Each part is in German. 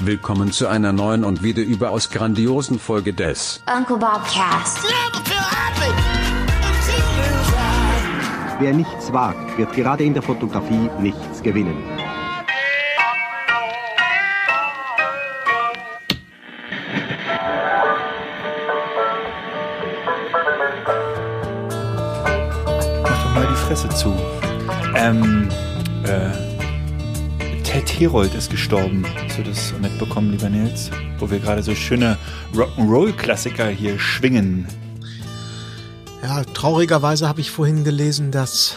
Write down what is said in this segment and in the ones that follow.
Willkommen zu einer neuen und wieder überaus grandiosen Folge des Uncle Bob Cast. Wer nichts wagt, wird gerade in der Fotografie nichts gewinnen. Mach doch mal die Fresse zu. Ähm, äh, Ted Herold ist gestorben. Hast du das mitbekommen, lieber Nils? Wo wir gerade so schöne Rock'n'Roll-Klassiker hier schwingen. Ja, traurigerweise habe ich vorhin gelesen, dass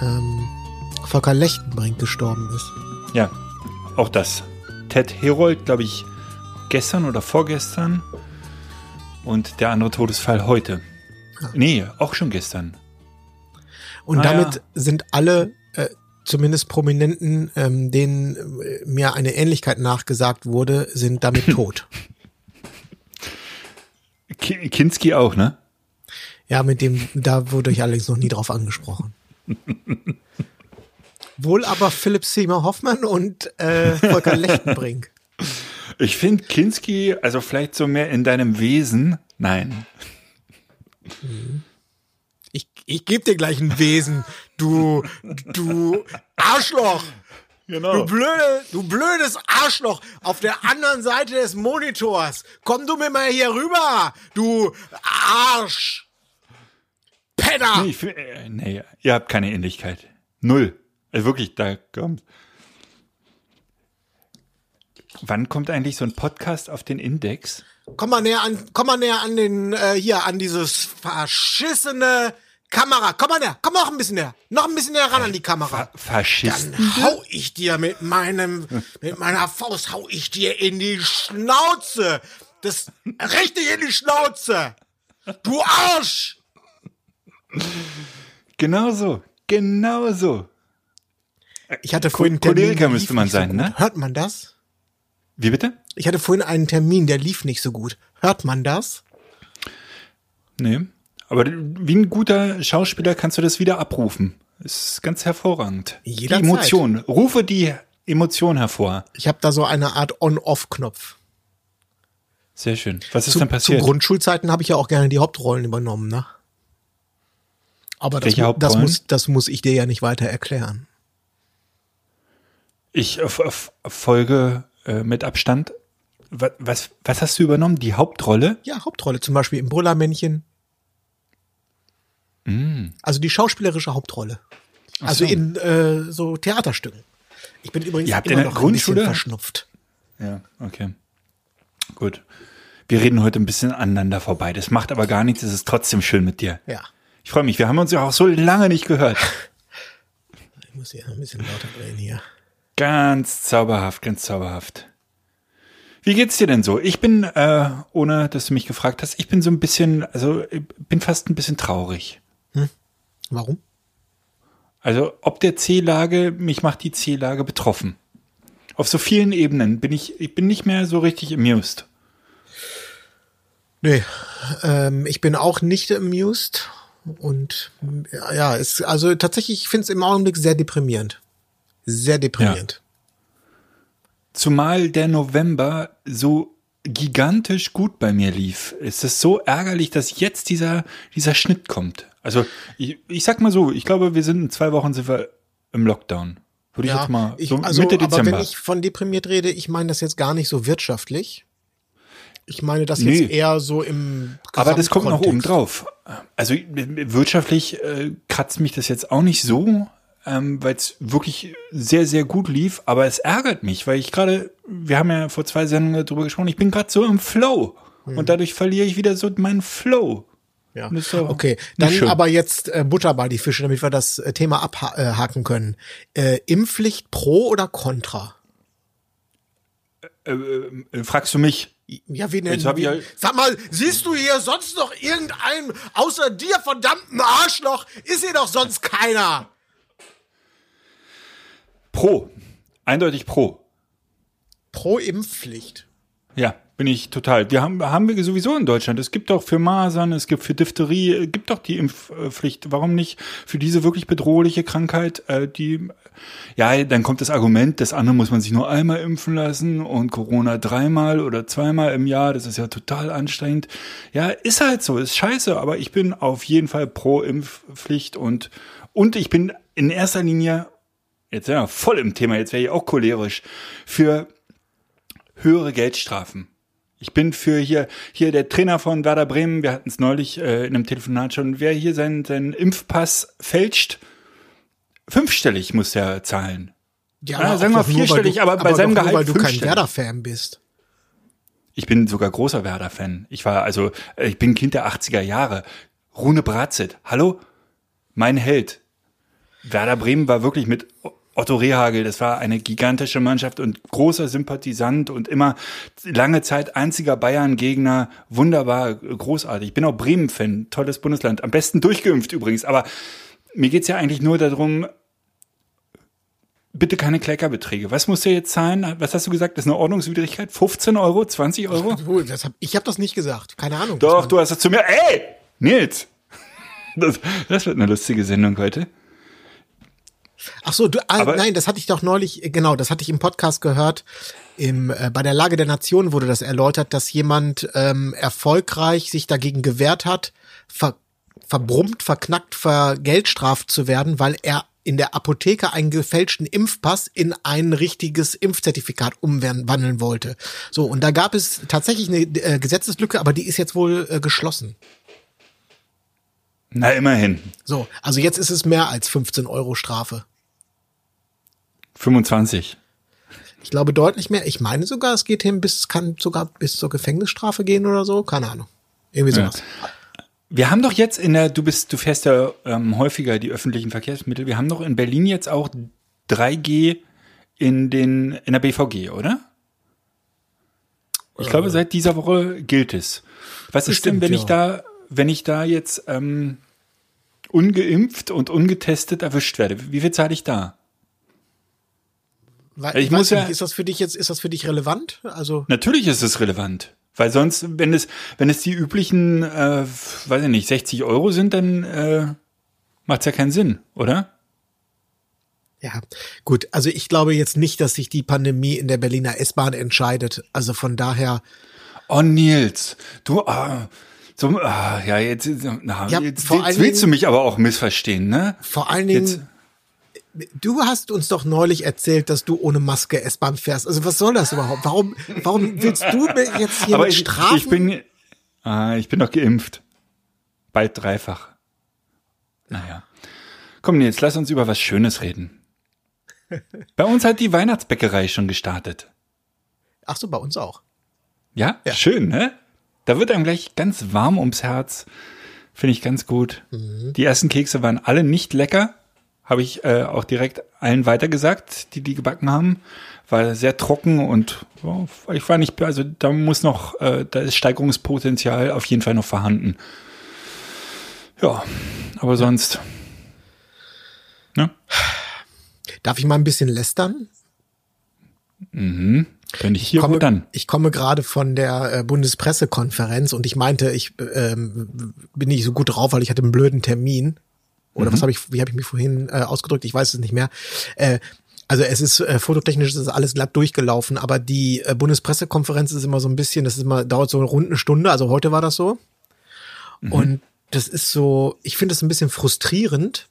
ähm, Volker Lechtenbrink gestorben ist. Ja, auch das. Ted Herold, glaube ich, gestern oder vorgestern. Und der andere Todesfall heute. Nee, auch schon gestern. Und Ah, damit ja. sind alle, äh, zumindest Prominenten, ähm, denen äh, mir eine Ähnlichkeit nachgesagt wurde, sind damit tot. Ki Kinski auch, ne? Ja, mit dem, da wurde ich allerdings noch nie drauf angesprochen. Wohl aber Philipp Seymour Hoffmann und äh, Volker Lechtenbrink. Ich finde Kinski, also vielleicht so mehr in deinem Wesen. Nein. Ich, ich gebe dir gleich ein Wesen, du, du Arschloch. Genau. Du blöde, du blödes Arschloch auf der anderen Seite des Monitors. Komm du mir mal hier rüber, du Arsch. Penner. Nee, find- äh, nee, ihr habt keine Ähnlichkeit. Null. Also wirklich, da kommt. Wann kommt eigentlich so ein Podcast auf den Index? Komm mal näher an, komm mal näher an den, äh, hier, an dieses verschissene Kamera. Komm mal näher, komm noch ein bisschen näher. Noch ein bisschen näher ran an die Kamera. Fa Faschisten? Dann hau ich dir mit meinem, mit meiner Faust hau ich dir in die Schnauze. Das, richtig in die Schnauze. Du Arsch. Genau so. Genau so. Ich hatte vorhin einen Choleriker der müsste man sein, so ne? Hört man das? Wie bitte? Ich hatte vorhin einen Termin, der lief nicht so gut. Hört man das? Nee. Aber wie ein guter Schauspieler kannst du das wieder abrufen. Ist ganz hervorragend. Jederzeit. Die Emotion. Rufe die Emotion hervor. Ich habe da so eine Art On-Off-Knopf. Sehr schön. Was ist Zu, denn zu passiert? Grundschulzeiten habe ich ja auch gerne die Hauptrollen übernommen, ne? Aber das, das, Hauptrollen? muss, das muss ich dir ja nicht weiter erklären. Ich Folge äh, mit Abstand. Was, was, was hast du übernommen? Die Hauptrolle? Ja, Hauptrolle, zum Beispiel im Brüllermännchen. Mm. Also die schauspielerische Hauptrolle. Also so. in äh, so Theaterstücken. Ich bin übrigens Ihr habt immer in der noch ein bisschen Grundschule- verschnupft. Ja, okay. Gut. Wir reden heute ein bisschen aneinander vorbei. Das macht aber gar nichts. Es ist trotzdem schön mit dir. Ja, Ich freue mich. Wir haben uns ja auch so lange nicht gehört. ich muss hier ein bisschen lauter drehen hier. Ganz zauberhaft, ganz zauberhaft. Wie geht's dir denn so? Ich bin, äh, ohne dass du mich gefragt hast, ich bin so ein bisschen, also ich bin fast ein bisschen traurig. Warum? Also ob der C-Lage, mich macht die C-Lage betroffen. Auf so vielen Ebenen bin ich, ich bin nicht mehr so richtig amused. Nee, ähm, ich bin auch nicht amused und ja, ja es, also tatsächlich, ich finde es im Augenblick sehr deprimierend. Sehr deprimierend. Zumal der November so gigantisch gut bei mir lief. Es ist so ärgerlich, dass jetzt dieser, dieser Schnitt kommt. Also ich, ich sag mal so, ich glaube, wir sind in zwei Wochen sind wir im Lockdown. Würde ich Ja, jetzt mal ich, so also, Mitte aber Dezember. wenn ich von deprimiert rede, ich meine das jetzt gar nicht so wirtschaftlich. Ich meine das Nee. jetzt eher so im Aber das kommt noch oben drauf. Also wirtschaftlich äh, kratzt mich das jetzt auch nicht so, ähm, weil es wirklich sehr, sehr gut lief. Aber es ärgert mich, weil ich gerade, wir haben ja vor zwei Sendungen darüber gesprochen, ich bin gerade so im Flow. Hm. Und dadurch verliere ich wieder so meinen Flow. Ja. Okay, dann schön. aber jetzt äh, Butter bei die Fische, damit wir das äh, Thema abhaken können. Äh, Impfpflicht pro oder contra? Äh, fragst du mich? Ja, wie denn? Ja- Sag mal, siehst du hier sonst noch irgendeinen außer dir verdammten Arschloch? Ist hier doch sonst keiner. Pro. Eindeutig pro. Pro Impfpflicht. Ja. Bin ich total. Wir haben, haben wir sowieso in Deutschland. Es gibt doch für Masern, es gibt für Diphtherie, äh, gibt doch die Impfpflicht. Warum nicht für diese wirklich bedrohliche Krankheit, äh, die, ja, dann kommt das Argument, das andere muss man sich nur einmal impfen lassen und Corona dreimal oder zweimal im Jahr, das ist ja total anstrengend. Ja, ist halt so, ist scheiße, aber ich bin auf jeden Fall pro Impfpflicht und, und ich bin in erster Linie, jetzt ja voll im Thema, jetzt wäre ich auch cholerisch, für höhere Geldstrafen. Ich bin für hier, hier der Trainer von Werder Bremen, wir hatten es neulich äh, in einem Telefonat schon, wer hier seinen, seinen Impfpass fälscht, fünfstellig muss er zahlen. Ja, Ja, aber sagen wir vierstellig, du, aber bei seinem doch nur, Gehalt weil du kein. Werder-Fan bist. Ich bin sogar großer Werder-Fan. Ich war, also, äh, ich bin Kind der 80er Jahre. Rune Bratzit, hallo? Mein Held. Werder Bremen war wirklich mit Otto Rehagel, das war eine gigantische Mannschaft und großer Sympathisant und immer lange Zeit einziger Bayern-Gegner. Wunderbar, großartig. Ich bin auch Bremen-Fan, tolles Bundesland. Am besten durchgeimpft übrigens. Aber mir geht's ja eigentlich nur darum, bitte keine Kleckerbeträge. Was muss der jetzt zahlen? Was hast du gesagt? Das ist eine Ordnungswidrigkeit? 15 Euro? 20 Euro? Du, das hab, ich habe das nicht gesagt. Keine Ahnung. Doch, du hast es zu mir. Ey, Nils! Das, das wird eine lustige Sendung heute. Ach so, du, ah, nein, das hatte ich doch neulich, äh, genau, das hatte ich im Podcast gehört. Im, äh, bei der Lage der Nation wurde das erläutert, dass jemand ähm, erfolgreich sich dagegen gewehrt hat, ver, verbrummt, verknackt, vergeldstraft zu werden, weil er in der Apotheke einen gefälschten Impfpass in ein richtiges Impfzertifikat umwandeln wollte. So, und da gab es tatsächlich eine äh, Gesetzeslücke, aber die ist jetzt wohl äh, geschlossen. Na, immerhin. So, also jetzt ist es mehr als 15 Euro Strafe. 25. Ich glaube deutlich mehr. Ich meine sogar, es geht hin bis, es kann sogar bis zur Gefängnisstrafe gehen oder so. Keine Ahnung. Irgendwie sowas. Wir haben doch jetzt in der, du bist, du fährst ja ähm, häufiger die öffentlichen Verkehrsmittel. Wir haben doch in Berlin jetzt auch 3G in den, in der BVG, oder? Ich glaube, seit dieser Woche gilt es. Was ist denn, wenn ich ja. da, wenn ich da jetzt ähm, ungeimpft und ungetestet erwischt werde? Wie viel zahle ich da? Weil, Ich ich muss ja- nicht, ist das für dich jetzt, ist das für dich relevant? Also, Natürlich ist es relevant. Weil sonst, wenn es, wenn es die üblichen, äh, weiß ich nicht, 60 Euro sind, dann äh, macht's ja keinen Sinn, oder? ja, gut. Also ich glaube jetzt nicht, dass sich die Pandemie in der Berliner S-Bahn entscheidet. Also von daher, Oh, Nils, du, ah, so, ah, ja, jetzt, na, Ja, jetzt, jetzt willst du mich aber auch missverstehen, ne? vor allen Dingen, Jetzt, du hast uns doch neulich erzählt, dass du ohne Maske S-Bahn fährst. Also was soll das überhaupt? Warum, warum willst du mir jetzt hier aber ich, Strafen? ich bin, ah, ich bin doch geimpft. Bald dreifach. Naja. Komm, Nils, lass uns über was Schönes reden. Bei uns hat die Weihnachtsbäckerei schon gestartet. Ach so, bei uns auch. Ja? Schön, ne? Da wird einem gleich ganz warm ums Herz. Finde ich ganz gut. Die ersten Kekse waren alle nicht lecker. Habe ich äh, auch direkt allen weitergesagt, die die gebacken haben. War sehr trocken und oh, ich war nicht, also da muss noch, äh, da ist Steigerungspotenzial auf jeden Fall noch vorhanden. Ja, aber sonst. Ne? Darf ich mal ein bisschen lästern? Wenn ich hier, wo komme, dann? ich komme gerade von der äh, Bundespressekonferenz und ich meinte, ich ähm, bin nicht so gut drauf, weil ich hatte einen blöden Termin. Oder was habe ich, wie habe ich mich vorhin äh, ausgedrückt? Ich weiß es nicht mehr. Äh, also es ist äh, fototechnisch ist das alles glatt durchgelaufen, aber die äh, Bundespressekonferenz ist immer so ein bisschen, das ist immer dauert so eine Stunde. Also heute war das so. Und das ist so, ich finde es ein bisschen frustrierend,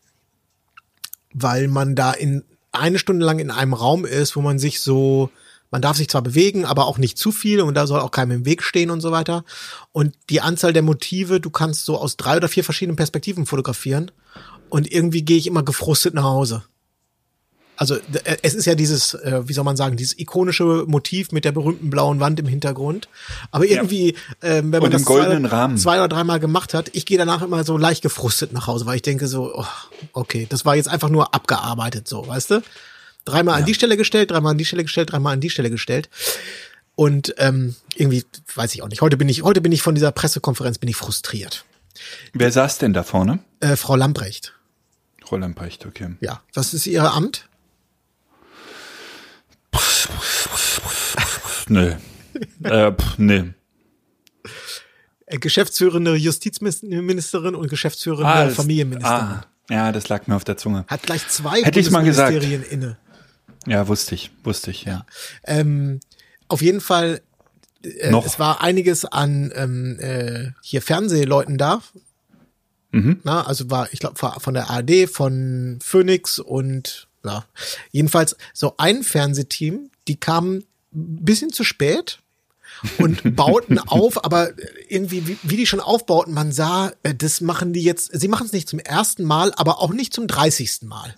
weil man da in eine Stunde lang in einem Raum ist, wo man sich so, man darf sich zwar bewegen, aber auch nicht zu viel und da soll auch keinem im Weg stehen und so weiter. Und die Anzahl der Motive, du kannst so aus drei oder vier verschiedenen Perspektiven fotografieren und irgendwie gehe ich immer gefrustet nach Hause. Also äh, es ist ja dieses, äh, wie soll man sagen, dieses ikonische Motiv mit der berühmten blauen Wand im Hintergrund. Aber irgendwie, ähm, wenn man das zwei, Rahmen. zwei oder dreimal gemacht hat, ich gehe danach immer so leicht gefrustet nach Hause, weil ich denke so, oh, okay, das war jetzt einfach nur abgearbeitet, so, weißt du? Dreimal an die Stelle gestellt, dreimal an die Stelle gestellt, dreimal an die Stelle gestellt. Und ähm, irgendwie, weiß ich auch nicht. Heute bin ich, heute bin ich von dieser Pressekonferenz bin ich frustriert. Wer saß denn da vorne? Äh, Frau Lamprecht, Roland Precht, okay. ja, was ist ihr Amt? Nö. äh, pff, nee. Äh, Geschäftsführende Justizministerin und Geschäftsführende Ah, Familienministerin. Ah, ja, das lag mir auf der Zunge. Hat gleich zwei Hätte. Bundesministerien inne. Ja, wusste ich, wusste ich, ja. Ähm, auf jeden Fall, äh, Noch. es war einiges an ähm, äh, hier Fernsehleuten da. Mhm. Na, also war, ich glaube, von der ARD, von Phoenix und ja. Jedenfalls so ein Fernsehteam, die kamen ein bisschen zu spät und bauten auf, aber irgendwie, wie, wie die schon aufbauten, man sah, äh, das machen die jetzt, sie machen es nicht zum ersten Mal, aber auch nicht zum dreißigsten Mal.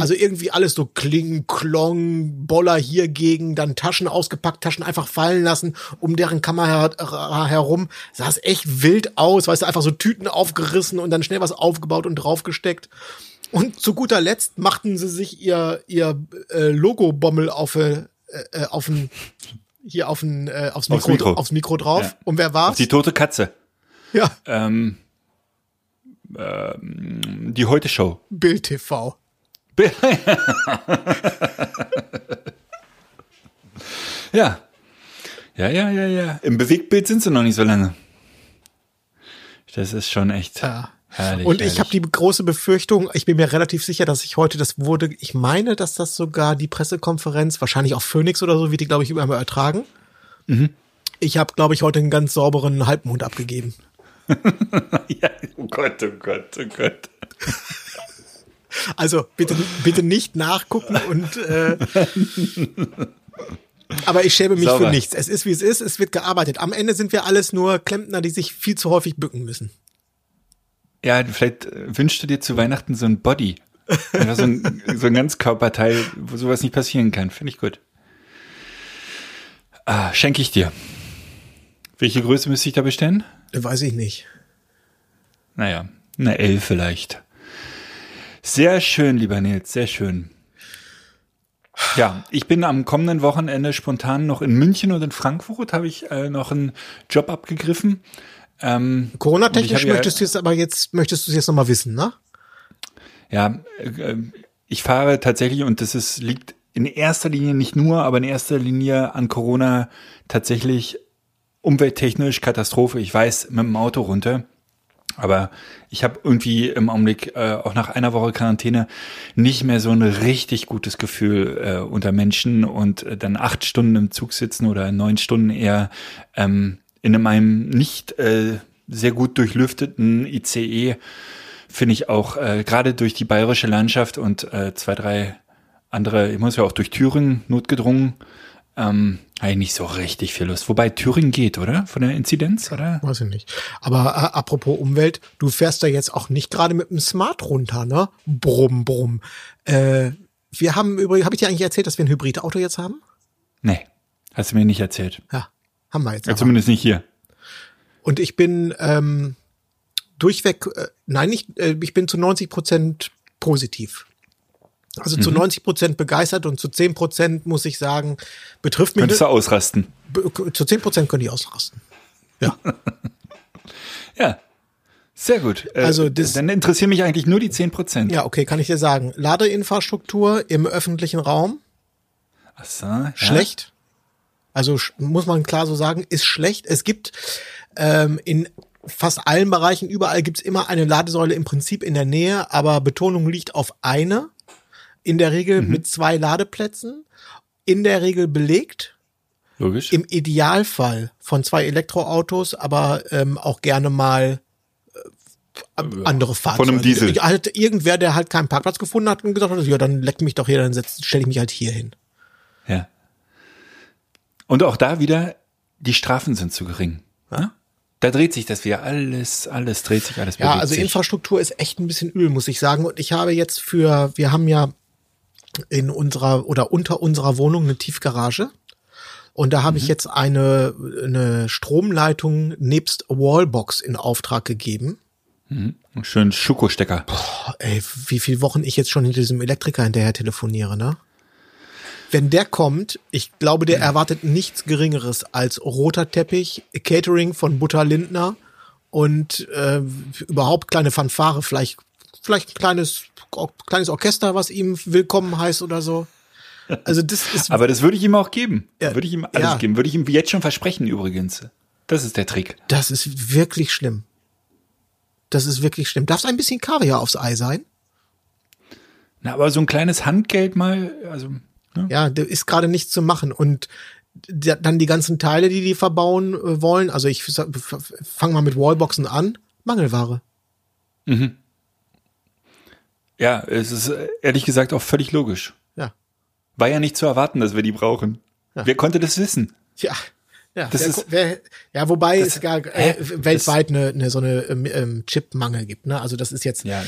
Also irgendwie alles so Kling, Klong, Boller hier gegen, dann Taschen ausgepackt, Taschen einfach fallen lassen, um deren Kamera her herum. Sah es echt wild aus, weißt du, einfach so Tüten aufgerissen und dann schnell was aufgebaut und draufgesteckt. Und zu guter Letzt machten sie sich ihr, ihr äh, Logo-Bommel auf, äh, äh, auf ein, hier auf ein, äh, aufs, Aufs Mikro, Mikro. aufs Mikro drauf. Ja. Und wer war's? Die tote Katze. ja, Ähm, ähm, die Heute-Show. Bild TV. Ja. Ja, ja, ja, ja. Im Bewegtbild sind sie noch nicht so lange. Das ist schon echt Ja. herrlich. Und ich habe die große Befürchtung, ich bin mir relativ sicher, dass ich heute, das wurde, ich meine, dass das sogar die Pressekonferenz, wahrscheinlich auf Phoenix oder so, wird die, glaube ich, überall ertragen. Mhm. Ich habe, glaube ich, heute einen ganz sauberen Halbmond abgegeben. Ja, oh Gott, oh Gott, oh Gott. Also bitte, bitte nicht nachgucken und äh, aber ich schäme mich Sauber. für nichts. Es ist wie es ist, es wird gearbeitet. Am Ende sind wir alles nur Klempner, die sich viel zu häufig bücken müssen. Ja, vielleicht äh, wünschst du dir zu Weihnachten so ein Body. Einfach so ein, so ein Ganzkörperteil, wo sowas nicht passieren kann. Finde ich gut. Ah, schenke ich dir. Welche Größe müsste ich da bestellen? Weiß ich nicht. Naja, eine L vielleicht. Sehr schön, lieber Nils, sehr schön. Ja, ich bin am kommenden Wochenende spontan noch in München und in Frankfurt habe ich äh, noch einen Job abgegriffen. Ähm, Corona-technisch habe ja- möchtest du jetzt aber jetzt, möchtest du es jetzt nochmal wissen, ne? Ja, äh, ich fahre tatsächlich und das ist, liegt in erster Linie nicht nur, aber in erster Linie an Corona tatsächlich umwelttechnisch Katastrophe. Ich weiß, mit dem Auto runter. Aber ich habe irgendwie im Augenblick äh, auch nach einer Woche Quarantäne nicht mehr so ein richtig gutes Gefühl äh, unter Menschen und äh, dann acht Stunden im Zug sitzen oder neun Stunden eher ähm, in einem nicht äh, sehr gut durchlüfteten ICE finde ich auch äh, gerade durch die bayerische Landschaft und äh, zwei, drei andere, ich muss ja auch durch Thüringen notgedrungen, ähm, habe ich nicht so richtig viel Lust. Wobei Thüringen geht, oder? Von der Inzidenz, oder? Weiß ich nicht. Aber äh, apropos Umwelt, du fährst da jetzt auch nicht gerade mit dem Smart runter, ne? Brumm, brumm. Äh, wir haben übrigens, habe ich dir eigentlich erzählt, dass wir ein Hybridauto jetzt haben? Nee, hast du mir nicht erzählt. Ja, haben wir jetzt. Ja, aber. zumindest nicht hier. Und ich bin ähm, durchweg, äh, nein, nicht, äh, ich bin zu 90 Prozent positiv. Also Mhm. zu 90 Prozent begeistert und zu 10 Prozent muss ich sagen, betrifft mich. Könntest du ausrasten. Zu 10 Prozent könnte ich ausrasten. Ja. Ja. Sehr gut. Äh, Also das- dann interessieren mich eigentlich nur die 10 Prozent. Ja, okay, kann ich dir sagen. Ladeinfrastruktur im öffentlichen Raum, Ach so, ja. schlecht. Also muss man klar so sagen, ist schlecht. Es gibt ähm, in fast allen Bereichen, überall gibt's immer eine Ladesäule im Prinzip in der Nähe, aber Betonung liegt auf eine. In der Regel mit zwei Ladeplätzen. In der Regel belegt. Logisch. Im Idealfall von zwei Elektroautos, aber ähm, auch gerne mal äh, andere Fahrzeuge. einem Diesel. Halt irgendwer, der halt keinen Parkplatz gefunden hat und gesagt hat, ja, dann leck mich doch hier, dann stelle ich mich halt hier hin. Ja. Und auch da wieder, die Strafen sind zu gering. Ja? Da dreht sich das wieder alles, alles dreht sich, alles Ja, also. Infrastruktur ist echt ein bisschen Öl, muss ich sagen. Und ich habe jetzt für, wir haben ja in unserer oder unter unserer Wohnung eine Tiefgarage. Und da habe Mhm. ich jetzt eine, eine Stromleitung nebst Wallbox in Auftrag gegeben. Schön Schokostecker. Boah, ey, wie viele Wochen ich jetzt schon hinter diesem Elektriker hinterher telefoniere, ne? Wenn der kommt, ich glaube, der erwartet nichts Geringeres als roter Teppich, Catering von Butter Lindner und äh, überhaupt kleine Fanfare, vielleicht vielleicht ein kleines kleines Orchester, was ihm willkommen heißt oder so. Also das ist Aber das würde ich ihm auch geben. Ja, Würde ich ihm alles ja. geben. Würde ich ihm jetzt schon versprechen übrigens. Das ist der Trick. das ist wirklich schlimm. Das ist wirklich schlimm. Darf es ein bisschen Kaviar aufs Ei sein? Na, aber so ein kleines Handgeld mal, also, ne? Ja, da ist gerade nichts zu machen und dann die ganzen Teile, die die verbauen äh, wollen. Also ich fange mal mit Wallboxen an. Mangelware. Ja, es ist äh, ehrlich gesagt auch völlig logisch. Ja. War ja nicht zu erwarten, dass wir die brauchen. Wer konnte das wissen? Ja. Ja, Das wer, ist- wer, ja, wobei das- es gar äh, weltweit eine, eine so eine ähm, ähm, Chipmangel gibt. Ne? Also das ist jetzt Ja.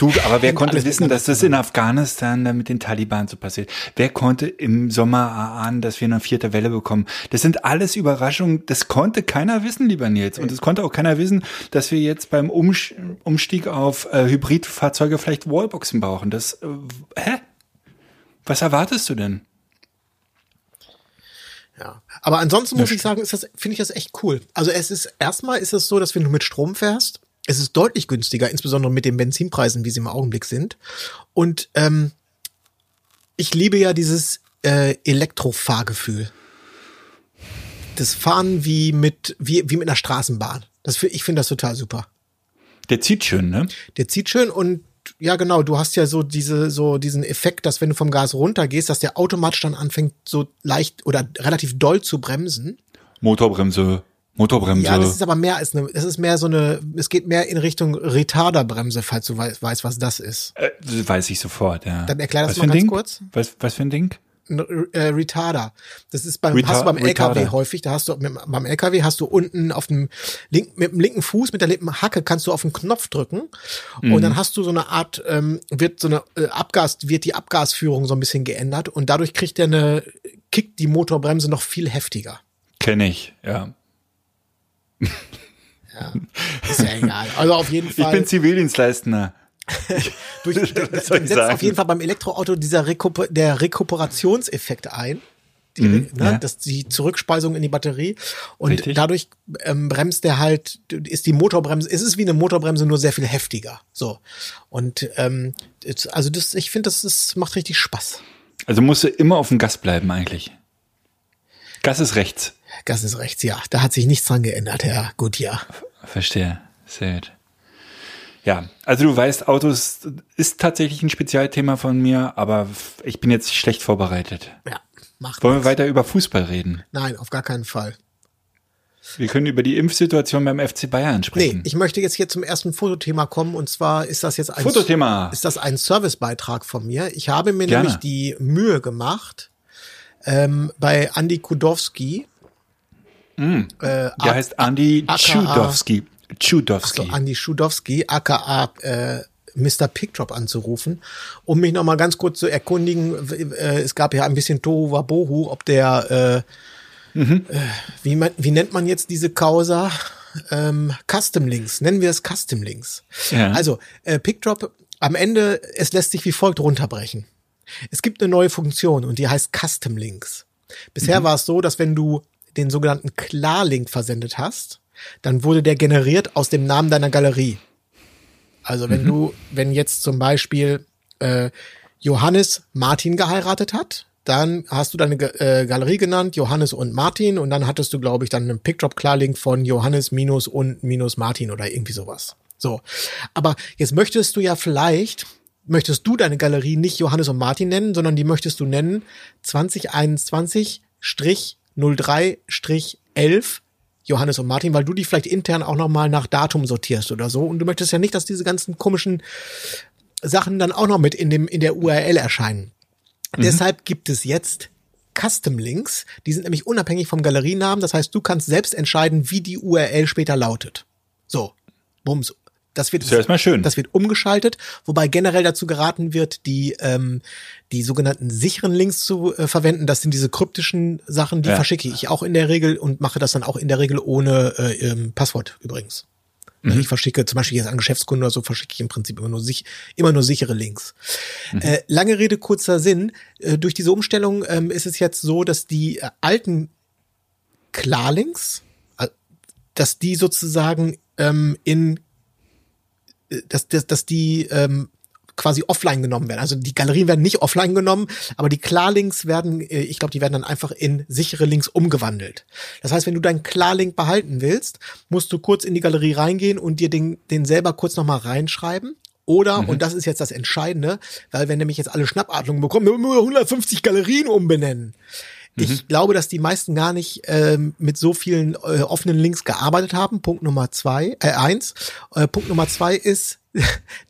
Du, aber wer konnte wissen, dass das in Afghanistan dann mit den Taliban so passiert? Wer konnte im Sommer erahnen, dass wir eine vierte Welle bekommen? Das sind alles Überraschungen. Das konnte keiner wissen, lieber Nils. Und es konnte auch keiner wissen, dass wir jetzt beim Umstieg auf äh, Hybridfahrzeuge vielleicht Wallboxen brauchen. Das, äh, hä? Was erwartest du denn? Ja. Aber ansonsten muss ich sagen, ist das, finde ich das echt cool. Also es ist, erstmal ist es so, dass wenn du mit Strom fährst, es ist deutlich günstiger, insbesondere mit den Benzinpreisen, wie sie im Augenblick sind. Und ähm, ich liebe ja dieses äh, Elektrofahrgefühl. Das Fahren wie mit, wie, wie mit einer Straßenbahn. Das, ich finde das total super. Der zieht schön, ne? Der zieht schön und ja genau, du hast ja so diese so diesen Effekt, dass wenn du vom Gas runtergehst, dass der automatisch dann anfängt so leicht oder relativ doll zu bremsen. Motorbremse, Motorbremse. Ja, das ist aber mehr als eine, das ist mehr so eine, es geht mehr in Richtung Retarderbremse, falls du weißt, weißt was das ist. äh, das weiß ich sofort, ja. Dann erklär das Was mal ganz Ding? kurz. Was, was für ein Ding? Äh, Retarder. Das ist beim, Retar- hast du beim LKW Retarder. häufig, da hast du beim LKW hast du unten auf dem linken, mit dem linken Fuß, mit der linken Hacke kannst du auf den Knopf drücken Mhm. und dann hast du so eine Art, ähm, wird so eine äh, Abgas, wird die Abgasführung so ein bisschen geändert und dadurch kriegt der eine, kickt die Motorbremse noch viel heftiger. Kenne ich, ja. Ist ja egal. Also auf jeden Ich Fall. bin Zivildienstleistender. durch, ich setzt sagen? auf jeden Fall beim Elektroauto dieser Rekuper der Rekuperationseffekt ein. Die, ne, ja. das, die Zurückspeisung in die Batterie und Richtig. dadurch ähm, bremst der halt, ist die Motorbremse, es ist wie eine Motorbremse, nur sehr viel heftiger. So. Und ähm, also das, ich finde, das ist, macht richtig Spaß. Also musst du immer auf dem Gas bleiben eigentlich. Gas ist rechts. Gas ist rechts, ja. Da hat sich nichts dran geändert, ja. Gut, ja. Verstehe. Sehr gut. Ja, also du weißt, Autos ist tatsächlich ein Spezialthema von mir, aber ich bin jetzt schlecht vorbereitet. Ja, macht Wollen wir weiter über Fußball reden? Nein, auf gar keinen Fall. Wir können über die Impfsituation beim FC Bayern Nee, sprechen. ich möchte jetzt hier zum ersten Fotothema kommen und zwar ist das jetzt ein Fotothema. ist das ein Servicebeitrag von mir. Ich habe mir Gerne. nämlich die Mühe gemacht, ähm, bei Andy Kudowski, äh, Der heißt Andy aka Tschudowski. so. Andy Schudowski, aka äh, Mr. Pickdrop anzurufen, um mich noch mal ganz kurz zu erkundigen. Äh, es gab ja ein bisschen Tohu Wabohu, ob der, äh, Mhm. äh, wie, man, wie nennt man jetzt diese Causa? Ähm, Custom Links, nennen wir es Custom Links. Ja. Also, äh, Pickdrop, am Ende, es lässt sich wie folgt runterbrechen. Es gibt eine neue Funktion und die heißt Custom Links. Bisher war es so, dass wenn du den sogenannten Klarlink versendet hast, dann wurde der generiert aus dem Namen deiner Galerie. Also wenn du, wenn jetzt zum Beispiel äh, Johannes Martin geheiratet hat, dann hast du deine äh, Galerie genannt, Johannes und Martin, und dann hattest du, glaube ich, dann einen Pickdrop-Klarlink von Johannes minus und minus Martin oder irgendwie sowas. So. Aber jetzt möchtest du ja vielleicht, möchtest du deine Galerie nicht Johannes und Martin nennen, sondern die möchtest du nennen 2021-03-11 Johannes und Martin, weil du die vielleicht intern auch nochmal nach Datum sortierst oder so. Und du möchtest ja nicht, dass diese ganzen komischen Sachen dann auch noch mit in dem, in der URL erscheinen. Deshalb gibt es jetzt Custom Links. Die sind nämlich unabhängig vom Galerienamen. Das heißt, du kannst selbst entscheiden, wie die URL später lautet. So. Bums. Das wird, Ist ja erstmal schön. das wird umgeschaltet, wobei generell dazu geraten wird, die, ähm, die sogenannten sicheren Links zu äh, verwenden. Das sind diese kryptischen Sachen, die Ja. verschicke ich auch in der Regel und mache das dann auch in der Regel ohne äh, ähm, Passwort übrigens. Ich verschicke zum Beispiel jetzt an Geschäftskunden oder so, verschicke ich im Prinzip immer nur, sich, immer nur sichere Links. Äh, lange Rede, kurzer Sinn. Äh, durch diese Umstellung ähm, ist es jetzt so, dass die äh, alten Klarlinks, äh, dass die sozusagen ähm, in, dass, dass, dass die ähm, quasi offline genommen werden. Also die Galerien werden nicht offline genommen, aber die Klarlinks werden, äh, ich glaube, die werden dann einfach in sichere Links umgewandelt. Das heißt, wenn du deinen Klarlink behalten willst, musst du kurz in die Galerie reingehen und dir den, den selber kurz nochmal reinschreiben. Oder, und das ist jetzt das Entscheidende, weil wir nämlich jetzt alle Schnappatmungen bekommen, wir müssen 150 Galerien umbenennen. Ich glaube, dass die meisten gar nicht ähm, mit so vielen äh, offenen Links gearbeitet haben. Punkt Nummer zwei, äh, eins. Äh, Punkt Nummer zwei ist,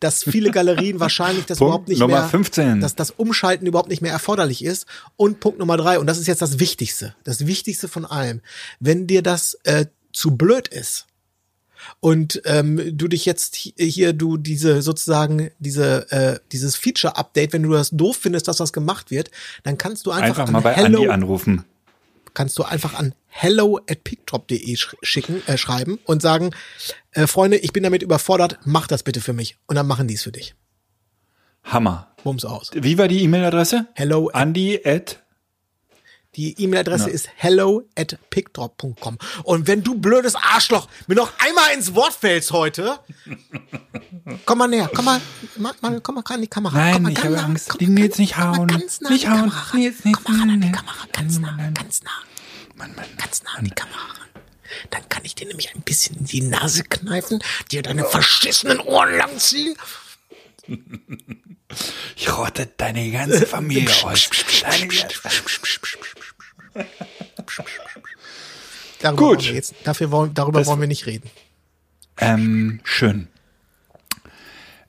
dass viele Galerien wahrscheinlich das Punkt überhaupt nicht Nummer mehr, 15. dass das Umschalten überhaupt nicht mehr erforderlich ist. Und Punkt Nummer drei, und das ist jetzt das Wichtigste, das Wichtigste von allem, wenn dir das äh, zu blöd ist, und ähm, du dich jetzt hi- hier du diese sozusagen diese äh, dieses Feature Update, wenn du das doof findest, dass das gemacht wird, dann kannst du einfach, Einfach an mal bei hello Andi anrufen. kannst du einfach an hello at pickdrop.de sch schicken äh, schreiben und sagen äh, Freunde, ich bin damit überfordert, mach das bitte für mich und dann machen die es für dich. Hammer. Bums aus. Wie war die E-Mail-Adresse? Hello at Andi at Die E-Mail-Adresse ist hello at pickdrop.com. Und wenn du blödes Arschloch mir noch einmal ins Wort fällst heute, komm mal näher, komm mal, mal, mal komm mal an die Kamera. Nein, komm mal ich ganz habe nah, Angst. komm Nils nicht hauen. Ganz nah Nicht an die hauen. Kamera. Nils nicht. Komm mal ran an die Kamera, ganz nah, ganz nah, Mann, Mann. ganz nah an die Kamera ran. Dann kann ich dir nämlich ein bisschen in die Nase kneifen, dir deine verschissenen Ohren langziehen. Ich rotte deine ganze Familie aus. Darüber Gut. Wollen wir jetzt, dafür wollen, darüber Das- wollen wir nicht reden. Ähm, schön.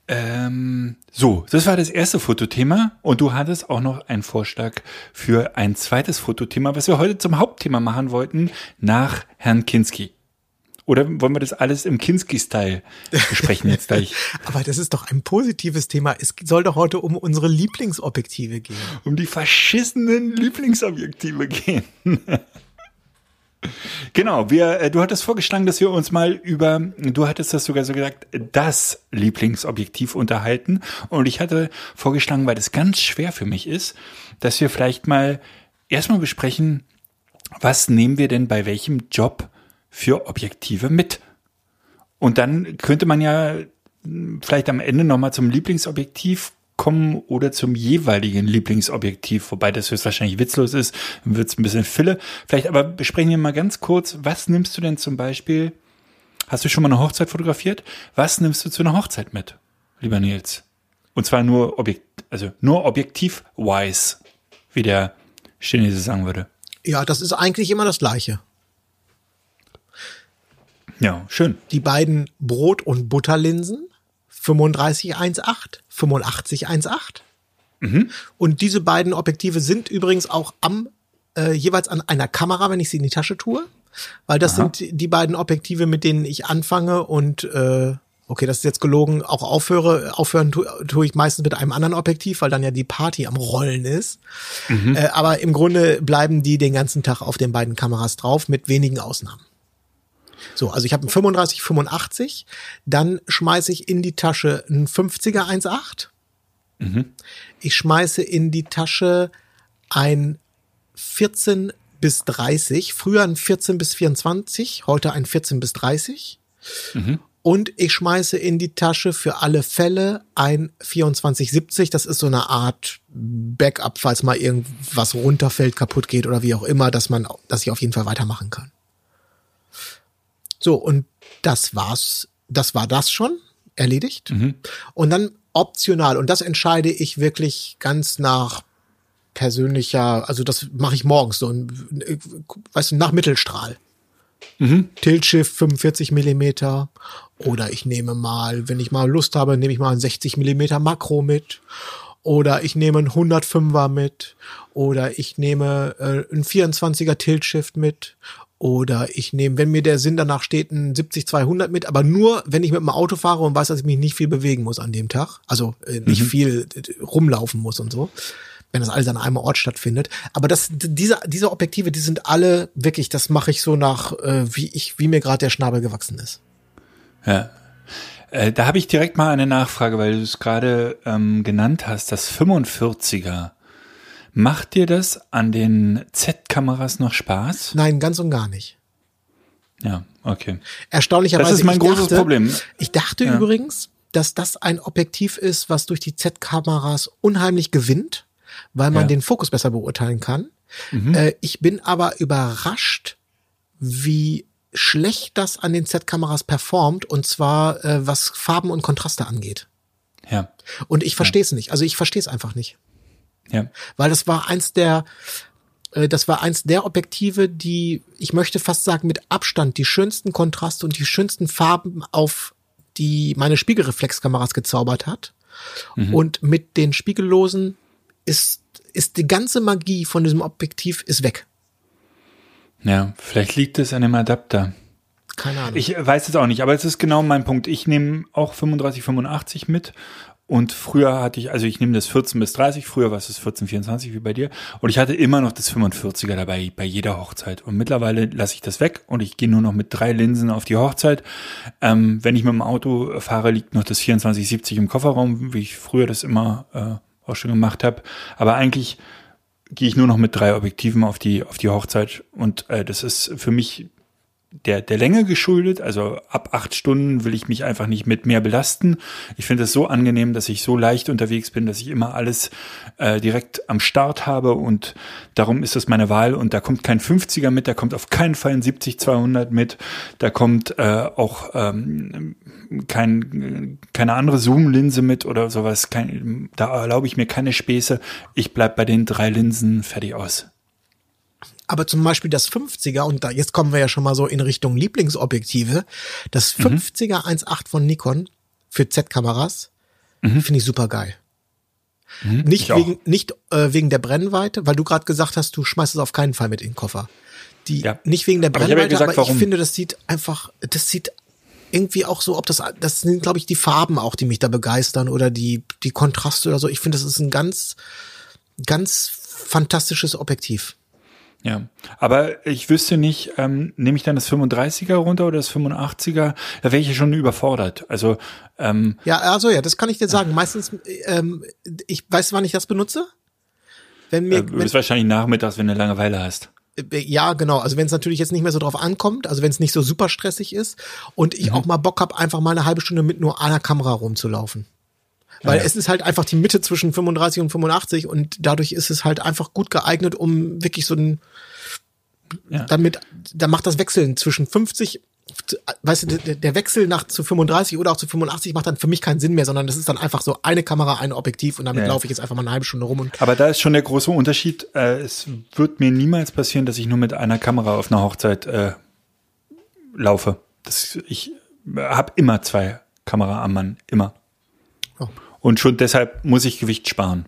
Ähm, so, das war das erste Fotothema und du hattest auch noch einen Vorschlag für ein zweites Fotothema, was wir heute zum Hauptthema machen wollten, nach Herrn Kinski. Oder wollen wir das alles im Kinski-Style besprechen jetzt gleich? Aber das ist doch ein positives Thema. Es soll doch heute um unsere Lieblingsobjektive gehen. um die verschissenen Lieblingsobjektive gehen. genau, wir, äh, du hattest vorgeschlagen, dass wir uns mal über, du hattest das sogar so gesagt, das Lieblingsobjektiv unterhalten. Und ich hatte vorgeschlagen, weil das ganz schwer für mich ist, dass wir vielleicht mal erstmal besprechen, was nehmen wir denn bei welchem Job für Objektive mit? Und dann könnte man ja vielleicht am Ende nochmal zum Lieblingsobjektiv kommen oder zum jeweiligen Lieblingsobjektiv, wobei das höchstwahrscheinlich witzlos ist, wird es ein bisschen Fille. Vielleicht aber besprechen wir mal ganz kurz, was nimmst du denn zum Beispiel, hast du schon mal eine Hochzeit fotografiert? Was nimmst du zu einer Hochzeit mit, lieber Nils? Und zwar nur Objekt, also nur objektiv-wise, wie der Chinese sagen würde. Ja, das ist eigentlich immer das Gleiche. Ja, schön. Die beiden Brot- und Butterlinsen 3518, 8518. Und diese beiden Objektive sind übrigens auch am äh, jeweils an einer Kamera, wenn ich sie in die Tasche tue, weil das sind die beiden Objektive, mit denen ich anfange und äh, okay, das ist jetzt gelogen, auch aufhöre. Aufhören tue, tue ich meistens mit einem anderen Objektiv, weil dann ja die Party am Rollen ist. Äh, aber im Grunde bleiben die den ganzen Tag auf den beiden Kameras drauf, mit wenigen Ausnahmen. So, also ich habe einen 35, 85, dann schmeiße ich in die Tasche einen 50er 1.8. Ich schmeiße in die Tasche ein 14 bis 30, früher ein 14 bis 24, heute ein 14 bis 30. Und ich schmeiße in die Tasche für alle Fälle ein 2470. Das ist so eine Art Backup, falls mal irgendwas runterfällt, kaputt geht oder wie auch immer, dass man, dass ich auf jeden Fall weitermachen kann. So, und das war's. Das war das schon erledigt. Und dann optional, und das entscheide ich wirklich ganz nach persönlicher, also das mache ich morgens so, weißt du, nach Mittelstrahl. Tiltschiff 45 Millimeter oder ich nehme mal, wenn ich mal Lust habe, nehme ich mal ein 60 Millimeter Makro mit oder ich nehme ein 105er mit oder ich nehme äh, ein 24er Tiltshift mit oder ich nehme, wenn mir der Sinn danach steht, ein 70-200 mit, aber nur, wenn ich mit dem Auto fahre und weiß, dass ich mich nicht viel bewegen muss an dem Tag, also äh, nicht viel äh, rumlaufen muss und so wenn das alles an einem Ort stattfindet. Aber das, diese, diese Objektive, die sind alle wirklich, das mache ich so nach, äh, wie ich, wie mir gerade der Schnabel gewachsen ist. Ja. Äh, da habe ich direkt mal eine Nachfrage, weil du es gerade ähm, genannt hast, das 45er. Macht dir das an den Z-Kameras noch Spaß? Nein, ganz und gar nicht. Ja, okay. Erstaunlicherweise. Das ist mein großes dachte, Problem. Ich dachte Ja. übrigens, dass das ein Objektiv ist, was durch die Z-Kameras unheimlich gewinnt, weil man Ja. den Fokus besser beurteilen kann. Mhm. Äh, ich bin aber überrascht, wie schlecht das an den Z-Kameras performt, und zwar äh, was Farben und Kontraste angeht. Ja, Und ich verstehe es nicht. Also ich verstehe es einfach nicht. Ja. Weil das war eins der, äh, das war eins der Objektive, die, ich möchte fast sagen, mit Abstand die schönsten Kontraste und die schönsten Farben auf die meine Spiegelreflexkameras gezaubert hat. Und mit den Spiegellosen ist, ist die ganze Magie von diesem Objektiv ist weg. Ja, vielleicht liegt es an dem Adapter. Keine Ahnung. Ich weiß es auch nicht, aber es ist genau mein Punkt. Ich nehme auch 35, 85 mit. Und früher hatte ich, also ich nehme das 14 bis 30, früher war es das 14, 24 wie bei dir. Und ich hatte immer noch das 45er dabei bei jeder Hochzeit. Und mittlerweile lasse ich das weg und ich gehe nur noch mit drei Linsen auf die Hochzeit. Ähm, wenn ich mit dem Auto fahre, liegt noch das 2470 im Kofferraum, wie ich früher das immer äh, auch schon gemacht habe. Aber eigentlich gehe ich nur noch mit drei Objektiven auf die auf die Hochzeit und äh, das ist für mich der, der Länge geschuldet. Also ab acht Stunden will ich mich einfach nicht mit mehr belasten. Ich finde es so angenehm, dass ich so leicht unterwegs bin, dass ich immer alles äh, direkt am Start habe und darum ist das meine Wahl. Und da kommt kein 50er mit, da kommt auf keinen Fall ein 70-200 mit, da kommt äh, auch ähm, kein, keine andere Zoom-Linse mit oder sowas. Kein, da erlaube ich mir keine Späße. Ich bleib bei den drei Linsen fertig aus. Aber zum Beispiel das 50er, und da, jetzt kommen wir ja schon mal so in Richtung Lieblingsobjektive, das 50er 1.8 von Nikon für Z-Kameras finde ich super geil. Nicht Mhm. ich auch. wegen, nicht äh, wegen der Brennweite, weil du gerade gesagt hast, du schmeißt es auf keinen Fall mit in den Koffer. Die, Ja. Nicht wegen der Aber ich ja Brennweite, aber, gesagt, ich finde, das sieht einfach, das sieht irgendwie auch so, ob das, das sind, glaube ich, die Farben auch, die mich da begeistern oder die, die Kontraste oder so. Ich finde, das ist ein ganz, ganz fantastisches Objektiv. Ja, aber ich wüsste nicht, ähm, nehme ich dann das 35er runter oder das 85er? Da wäre ich ja schon überfordert. Also ähm, Ja, also ja, das kann ich dir sagen. Meistens, ähm, ich weiß, wann ich das benutze. Wenn mir, äh, du bist wahrscheinlich nachmittags, wenn du Langeweile hast. wenn, ja, genau. Also wenn es natürlich jetzt nicht mehr so drauf ankommt, also wenn es nicht so super stressig ist und ich auch mal Bock habe, einfach mal eine halbe Stunde mit nur einer Kamera rumzulaufen. Weil Ja, es ist halt einfach die Mitte zwischen 35 und 85 und dadurch ist es halt einfach gut geeignet, um wirklich so ein, Ja. damit, da macht das Wechseln zwischen 50, weißt du, der, der Wechsel nach zu 35 oder auch zu 85 macht dann für mich keinen Sinn mehr, sondern das ist dann einfach so eine Kamera, ein Objektiv und damit ja. laufe ich jetzt einfach mal eine halbe Stunde rum und Aber da ist schon der große Unterschied. Äh, es wird mir niemals passieren, dass ich nur mit einer Kamera auf einer Hochzeit äh, laufe. Das, ich habe immer zwei Kamera am Mann, immer. Und schon deshalb muss ich Gewicht sparen.